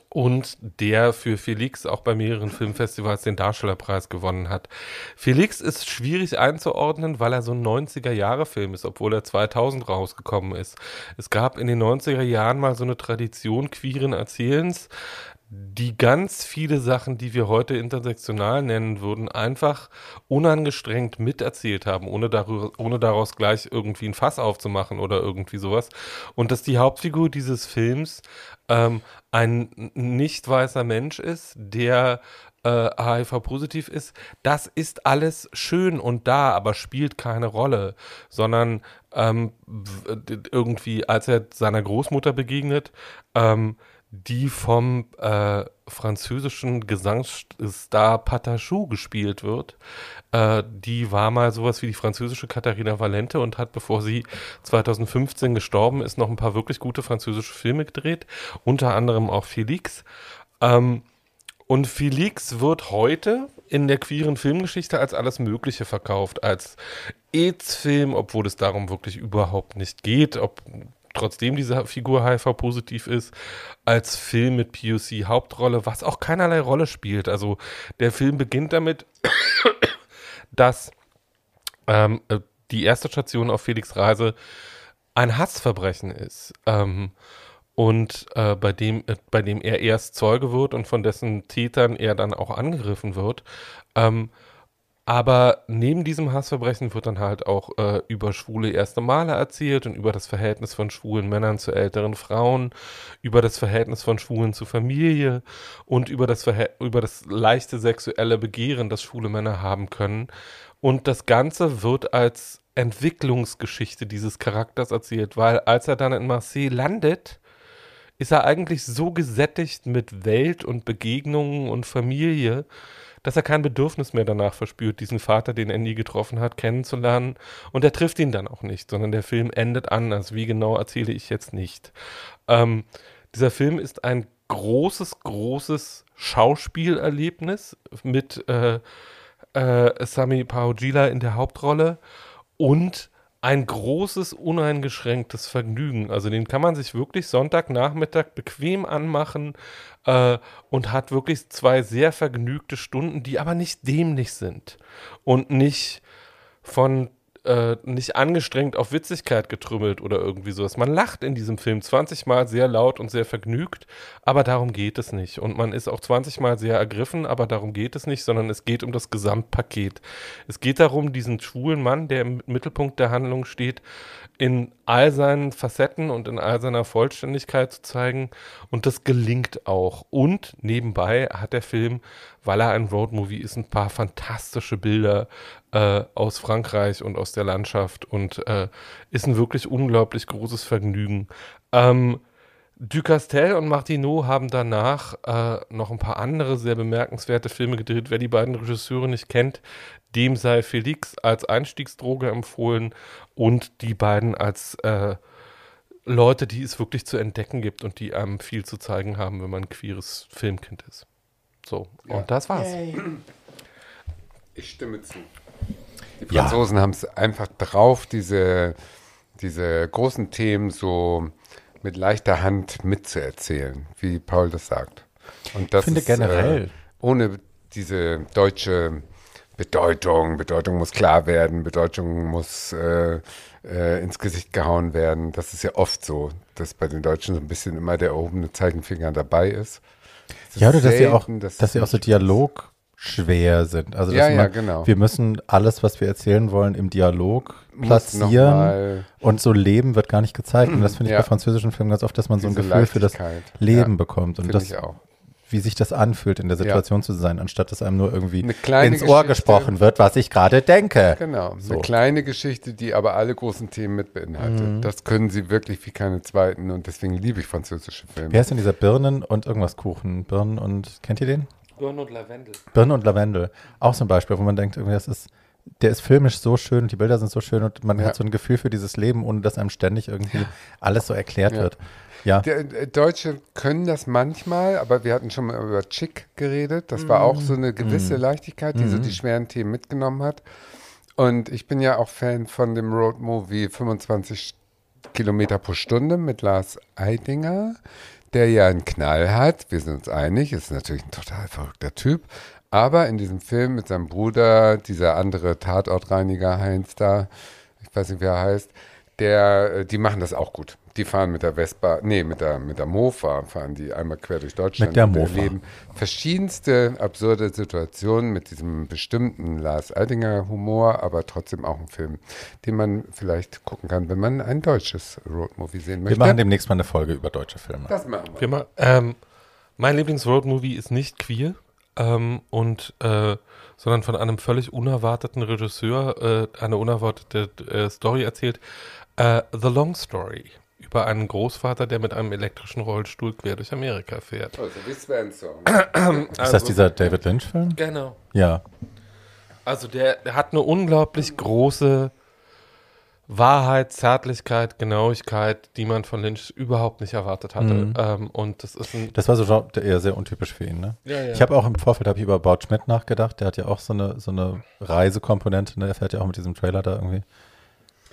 und der für Felix auch bei mehreren Filmfestivals den Darstellerpreis gewonnen hat. Felix ist schwierig einzuordnen, weil er so ein 90er-Jahre-Film ist, obwohl er 2000 rausgekommen ist. Es gab in den 90er Jahren mal so eine Tradition queeren Erzählens, die ganz viele Sachen, die wir heute intersektional nennen würden, einfach unangestrengt miterzählt haben, ohne, darüber, ohne daraus gleich irgendwie ein Fass aufzumachen oder irgendwie sowas. Und dass die Hauptfigur dieses Films ähm, ein nicht weißer Mensch ist, der äh, HIV-positiv ist, das ist alles schön und da, aber spielt keine Rolle, sondern ähm, irgendwie, als er seiner Großmutter begegnet, ähm, die vom äh, französischen Gesangsstar Patachou gespielt wird. Äh, die war mal sowas wie die französische Katharina Valente und hat, bevor sie 2015 gestorben ist, noch ein paar wirklich gute französische Filme gedreht, unter anderem auch Felix. Ähm, und Felix wird heute in der queeren Filmgeschichte als alles Mögliche verkauft, als AIDS-Film, obwohl es darum wirklich überhaupt nicht geht, ob trotzdem diese Figur HIV-positiv ist, als Film mit POC-Hauptrolle, was auch keinerlei Rolle spielt. Also der Film beginnt damit, dass ähm, äh, die erste Station auf Felix Reise ein Hassverbrechen ist. Ähm, und äh, bei, dem, äh, bei dem er erst Zeuge wird und von dessen Tätern er dann auch angegriffen wird. Ähm, aber neben diesem Hassverbrechen wird dann halt auch äh, über schwule erste Male erzählt und über das Verhältnis von schwulen Männern zu älteren Frauen, über das Verhältnis von Schwulen zu Familie und über das, über das leichte sexuelle Begehren, das schwule Männer haben können. Und das Ganze wird als Entwicklungsgeschichte dieses Charakters erzählt, weil als er dann in Marseille landet, ist er eigentlich so gesättigt mit Welt und Begegnungen und Familie, dass er kein Bedürfnis mehr danach verspürt, diesen Vater, den er nie getroffen hat, kennenzulernen. Und er trifft ihn dann auch nicht, sondern der Film endet anders. Wie genau erzähle ich jetzt nicht. Ähm, dieser Film ist ein großes, großes Schauspielerlebnis mit äh, äh, Sami Paogila in der Hauptrolle und ein großes, uneingeschränktes Vergnügen. Also den kann man sich wirklich Sonntagnachmittag bequem anmachen äh, und hat wirklich zwei sehr vergnügte Stunden, die aber nicht dämlich sind und nicht von äh, nicht angestrengt auf Witzigkeit getrümmelt oder irgendwie sowas. Man lacht in diesem Film 20 Mal sehr laut und sehr vergnügt, aber darum geht es nicht. Und man ist auch 20 Mal sehr ergriffen, aber darum geht es nicht, sondern es geht um das Gesamtpaket. Es geht darum, diesen schwulen Mann, der im Mittelpunkt der Handlung steht, in all seinen Facetten und in all seiner Vollständigkeit zu zeigen. Und das gelingt auch. Und nebenbei hat der Film, weil er ein Roadmovie ist, ein paar fantastische Bilder äh, aus Frankreich und aus der Landschaft und äh, ist ein wirklich unglaublich großes Vergnügen. Ähm, Ducastel und Martineau haben danach äh, noch ein paar andere sehr bemerkenswerte Filme gedreht. Wer die beiden Regisseure nicht kennt, dem sei Felix als Einstiegsdroge empfohlen und die beiden als äh, Leute, die es wirklich zu entdecken gibt und die einem viel zu zeigen haben, wenn man ein queeres Filmkind ist. So, Ja. und das war's. Ich stimme zu. Die Ja. Franzosen haben es einfach drauf, diese, diese großen Themen so mit leichter Hand mitzuerzählen, wie Paul das sagt. Und das finde ist, generell- Äh, ohne diese deutsche Bedeutung, Bedeutung muss klar werden, Bedeutung muss äh, äh, ins Gesicht gehauen werden. Das ist ja oft so, dass bei den Deutschen so ein bisschen immer der erhobene Zeigenfinger dabei ist. Ja, oder dass sie auch, dass es sie auch so nicht- Dialog schwer sind. Also, dass Ja, ja, man, genau. wir müssen alles, was wir erzählen wollen, im Dialog platzieren. Und so Leben wird gar nicht gezeigt. Und das finde ich Ja. bei französischen Filmen ganz oft, dass man so ein Diese Gefühl für das. Leben Ja, bekommt. Und das, ich auch. Wie sich das anfühlt, in der Situation zu sein, anstatt dass einem nur irgendwie ins Ohr Geschichte. gesprochen wird, was ich gerade denke. Genau, So. eine kleine Geschichte, die aber alle großen Themen mit beinhaltet. Mhm. Das können sie wirklich wie keine zweiten und deswegen liebe ich französische Filme. Wie heißt denn dieser Birnen und irgendwas Kuchen? Birnen und, kennt ihr den? Birnen und Lavendel. Birne und Lavendel. Auch so ein Beispiel, wo man denkt, irgendwie, das ist, der ist filmisch so schön und die Bilder sind so schön und man Ja. hat so ein Gefühl für dieses Leben, ohne dass einem ständig irgendwie alles so erklärt Ja. wird. Ja. Der, äh, Deutsche können das manchmal, aber wir hatten schon mal über Chick geredet. Das war auch so eine gewisse Mhm. Leichtigkeit, die so die schweren Themen mitgenommen hat. Und ich bin ja auch Fan von dem Roadmovie 25 Kilometer pro Stunde mit Lars Eidinger, der ja einen Knall hat. Wir sind uns einig, ist natürlich ein total verrückter Typ. Aber in diesem Film mit seinem Bruder, dieser andere Tatortreiniger Heinz da, ich weiß nicht, wie er heißt, der, äh, die machen das auch gut. Die fahren mit der Vespa, nee, mit der, mit der Mofa fahren die einmal quer durch Deutschland. Mit der und Mofa. erleben verschiedenste absurde Situationen mit diesem bestimmten Lars Eidinger Humor, aber trotzdem auch ein Film, den man vielleicht gucken kann, wenn man ein deutsches Roadmovie sehen Wir möchte. machen demnächst mal eine Folge über deutsche Filme. das machen wir. Wir ma ähm, mein Lieblings-Road-Movie ist nicht queer ähm, und äh, sondern von einem völlig unerwarteten Regisseur äh, eine unerwartete äh, Story erzählt. Äh, The Long Story über einen Großvater, der mit einem elektrischen Rollstuhl quer durch Amerika fährt. Also wie Sven Song. ist das dieser David Lynch-Film? Genau. Ja. Also der, der hat eine unglaublich große Wahrheit, Zärtlichkeit, Genauigkeit, die man von Lynch überhaupt nicht erwartet hatte. Mhm. Ähm, und das ist ein Das war so eher sehr untypisch für ihn, ne? Ja, ja. Ich habe auch im Vorfeld hab ich über Baut Schmidt nachgedacht. Der hat ja auch so eine, so eine Reisekomponente. Ne? Er fährt ja auch mit diesem Trailer da irgendwie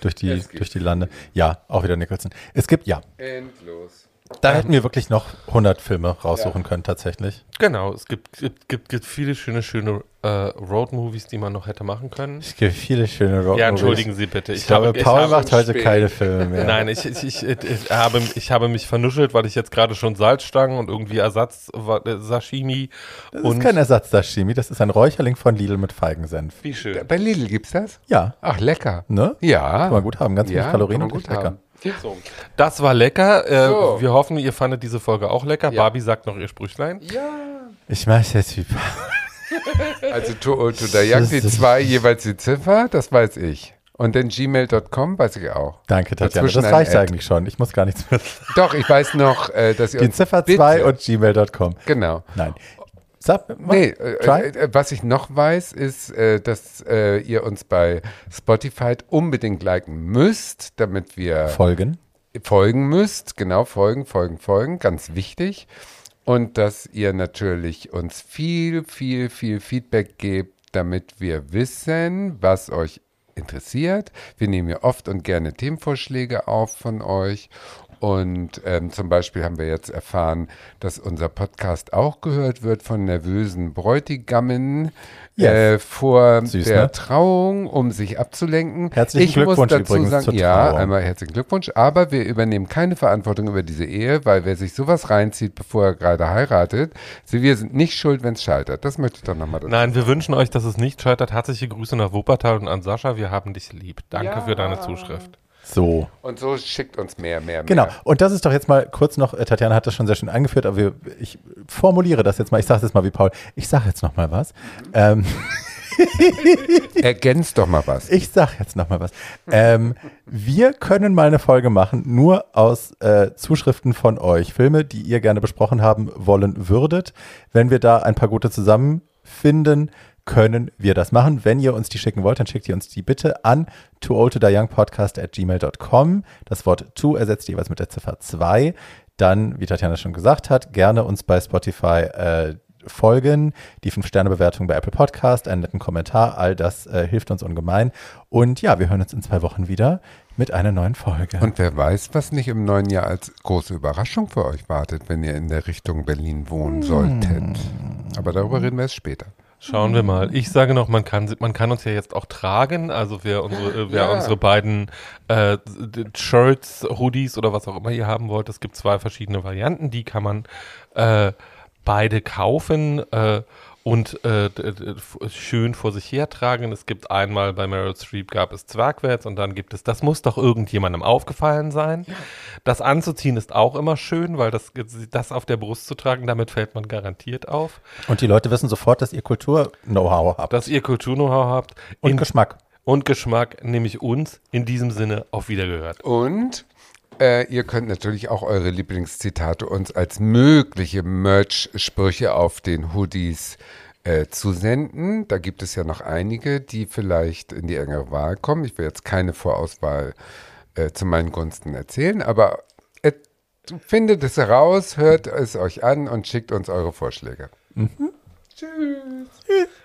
durch die, durch die Lande. Ja, auch wieder Nicholson. Es gibt, ja, Endlos. Da hätten wir wirklich noch 100 Filme raussuchen können, tatsächlich. Genau, es gibt, gibt, gibt, gibt viele schöne, schöne äh, Road-Movies, die man noch hätte machen können. Es gibt viele schöne Road Ja, entschuldigen Sie bitte. Ich, glaube, habe, Paul ich macht heute spät. keine Filme mehr. Nein, ich, ich, ich, ich, habe, ich habe mich vernuschelt, weil ich jetzt gerade schon Salzstangen und irgendwie Ersatz äh, Sashimi das und ist kein Ersatz-Sashimi, das ist ein Räucherling von Lidl mit Feigensenf. wie schön. Bei Lidl gibt's das? Ja, Ach, lecker. ne? Ja. Kann man gut haben, ganz wenig ja, Kalorien kann man und gut lecker. haben. So. Das war lecker. Äh, So. Wir hoffen, ihr fandet diese Folge auch lecker. Ja. Barbie sagt noch ihr Sprüchlein. Ja. Ich mag der Typ. Also to, to da jagt die zwei jeweils die Ziffer, das weiß ich. Und dann gmail.com weiß ich auch. Danke, Tatjana. Dazwischen Das reicht eigentlich schon. Ich muss gar nichts mehr sagen. Doch, ich weiß noch, äh, dass ihr Die Ziffer bitte- 2 und gmail.com. Genau. Nein. Sag, Nee, äh, Try? äh, was ich noch weiß, ist, äh, dass äh, ihr uns bei Spotify unbedingt liken müsst, damit wir Folgen. folgen müsst. Genau, folgen, folgen, folgen. Ganz wichtig. Und dass ihr natürlich uns viel, viel, viel Feedback gebt, damit wir wissen, was euch interessiert. Wir nehmen ja oft und gerne Themenvorschläge auf von euch. Und ähm, zum Beispiel haben wir jetzt erfahren, dass unser Podcast auch gehört wird von nervösen Bräutigammen Yes. äh, vor Süß, der ne? Trauung, um sich abzulenken. Herzlichen ich muss Glückwunsch dazu übrigens sagen, zur ja, einmal herzlichen Glückwunsch, aber wir übernehmen keine Verantwortung über diese Ehe, weil wer sich sowas reinzieht, bevor er gerade heiratet, sie, wir sind nicht schuld, wenn es scheitert. Das möchte ich doch nochmal dazu Nein, wir wünschen euch, dass es nicht scheitert. Herzliche Grüße nach Wuppertal und an Sascha. Wir haben dich lieb. Danke Ja. für deine Zuschrift. So. Und so schickt uns mehr, mehr, mehr. Genau. Und das ist doch jetzt mal kurz noch, äh, Tatjana hat das schon sehr schön angeführt, aber wir, ich formuliere das jetzt mal, ich sage jetzt mal wie Paul, ich sage jetzt noch mal was. Ähm, Ergänzt doch mal was. ich sage jetzt noch mal was. Ähm, wir können mal eine Folge machen, nur aus äh, Zuschriften von euch. Filme, die ihr gerne besprochen haben wollen würdet. Wenn wir da ein paar gute zusammenfinden, können wir das machen. Wenn ihr uns die schicken wollt, dann schickt ihr uns die bitte an podcast at gmail.com. Das Wort to ersetzt jeweils mit der Ziffer 2. Dann, wie Tatjana schon gesagt hat, gerne uns bei Spotify äh, folgen, die 5-Sterne-Bewertung bei Apple Podcast, einen netten Kommentar, all das äh, hilft uns ungemein. Und ja, wir hören uns in zwei Wochen wieder mit einer neuen Folge. Und wer weiß, was nicht im neuen Jahr als große Überraschung für euch wartet, wenn ihr in der Richtung Berlin wohnen solltet. Aber darüber reden wir erst später. Schauen wir mal. Ich sage noch, man kann, man kann uns ja jetzt auch tragen. Also wer unsere, äh, wer Ja. unsere beiden äh, Shirts, Hoodies oder was auch immer ihr haben wollt, es gibt zwei verschiedene Varianten. Die kann man äh, beide kaufen äh, und äh, schön vor sich hertragen. Es gibt einmal bei Meryl Streep gab es Zwergwärts und dann gibt es, das muss doch irgendjemandem aufgefallen sein. Das anzuziehen ist auch immer schön, weil das, das auf der Brust zu tragen, damit fällt man garantiert auf. Und die Leute wissen sofort, dass ihr Kultur-Know-how habt. dass ihr Kultur-Know-how habt Und in, Geschmack. und Geschmack, nämlich uns in diesem Sinne auf Wiedergehört. Und äh, ihr könnt natürlich auch eure Lieblingszitate uns als mögliche Merch-Sprüche auf den Hoodies äh, zusenden. Da gibt es ja noch einige, die vielleicht in die engere Wahl kommen. Ich will jetzt keine Vorauswahl äh, zu meinen Gunsten erzählen, aber äh, findet es heraus, hört es euch an und schickt uns eure Vorschläge.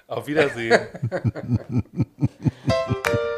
Auf Wiedersehen.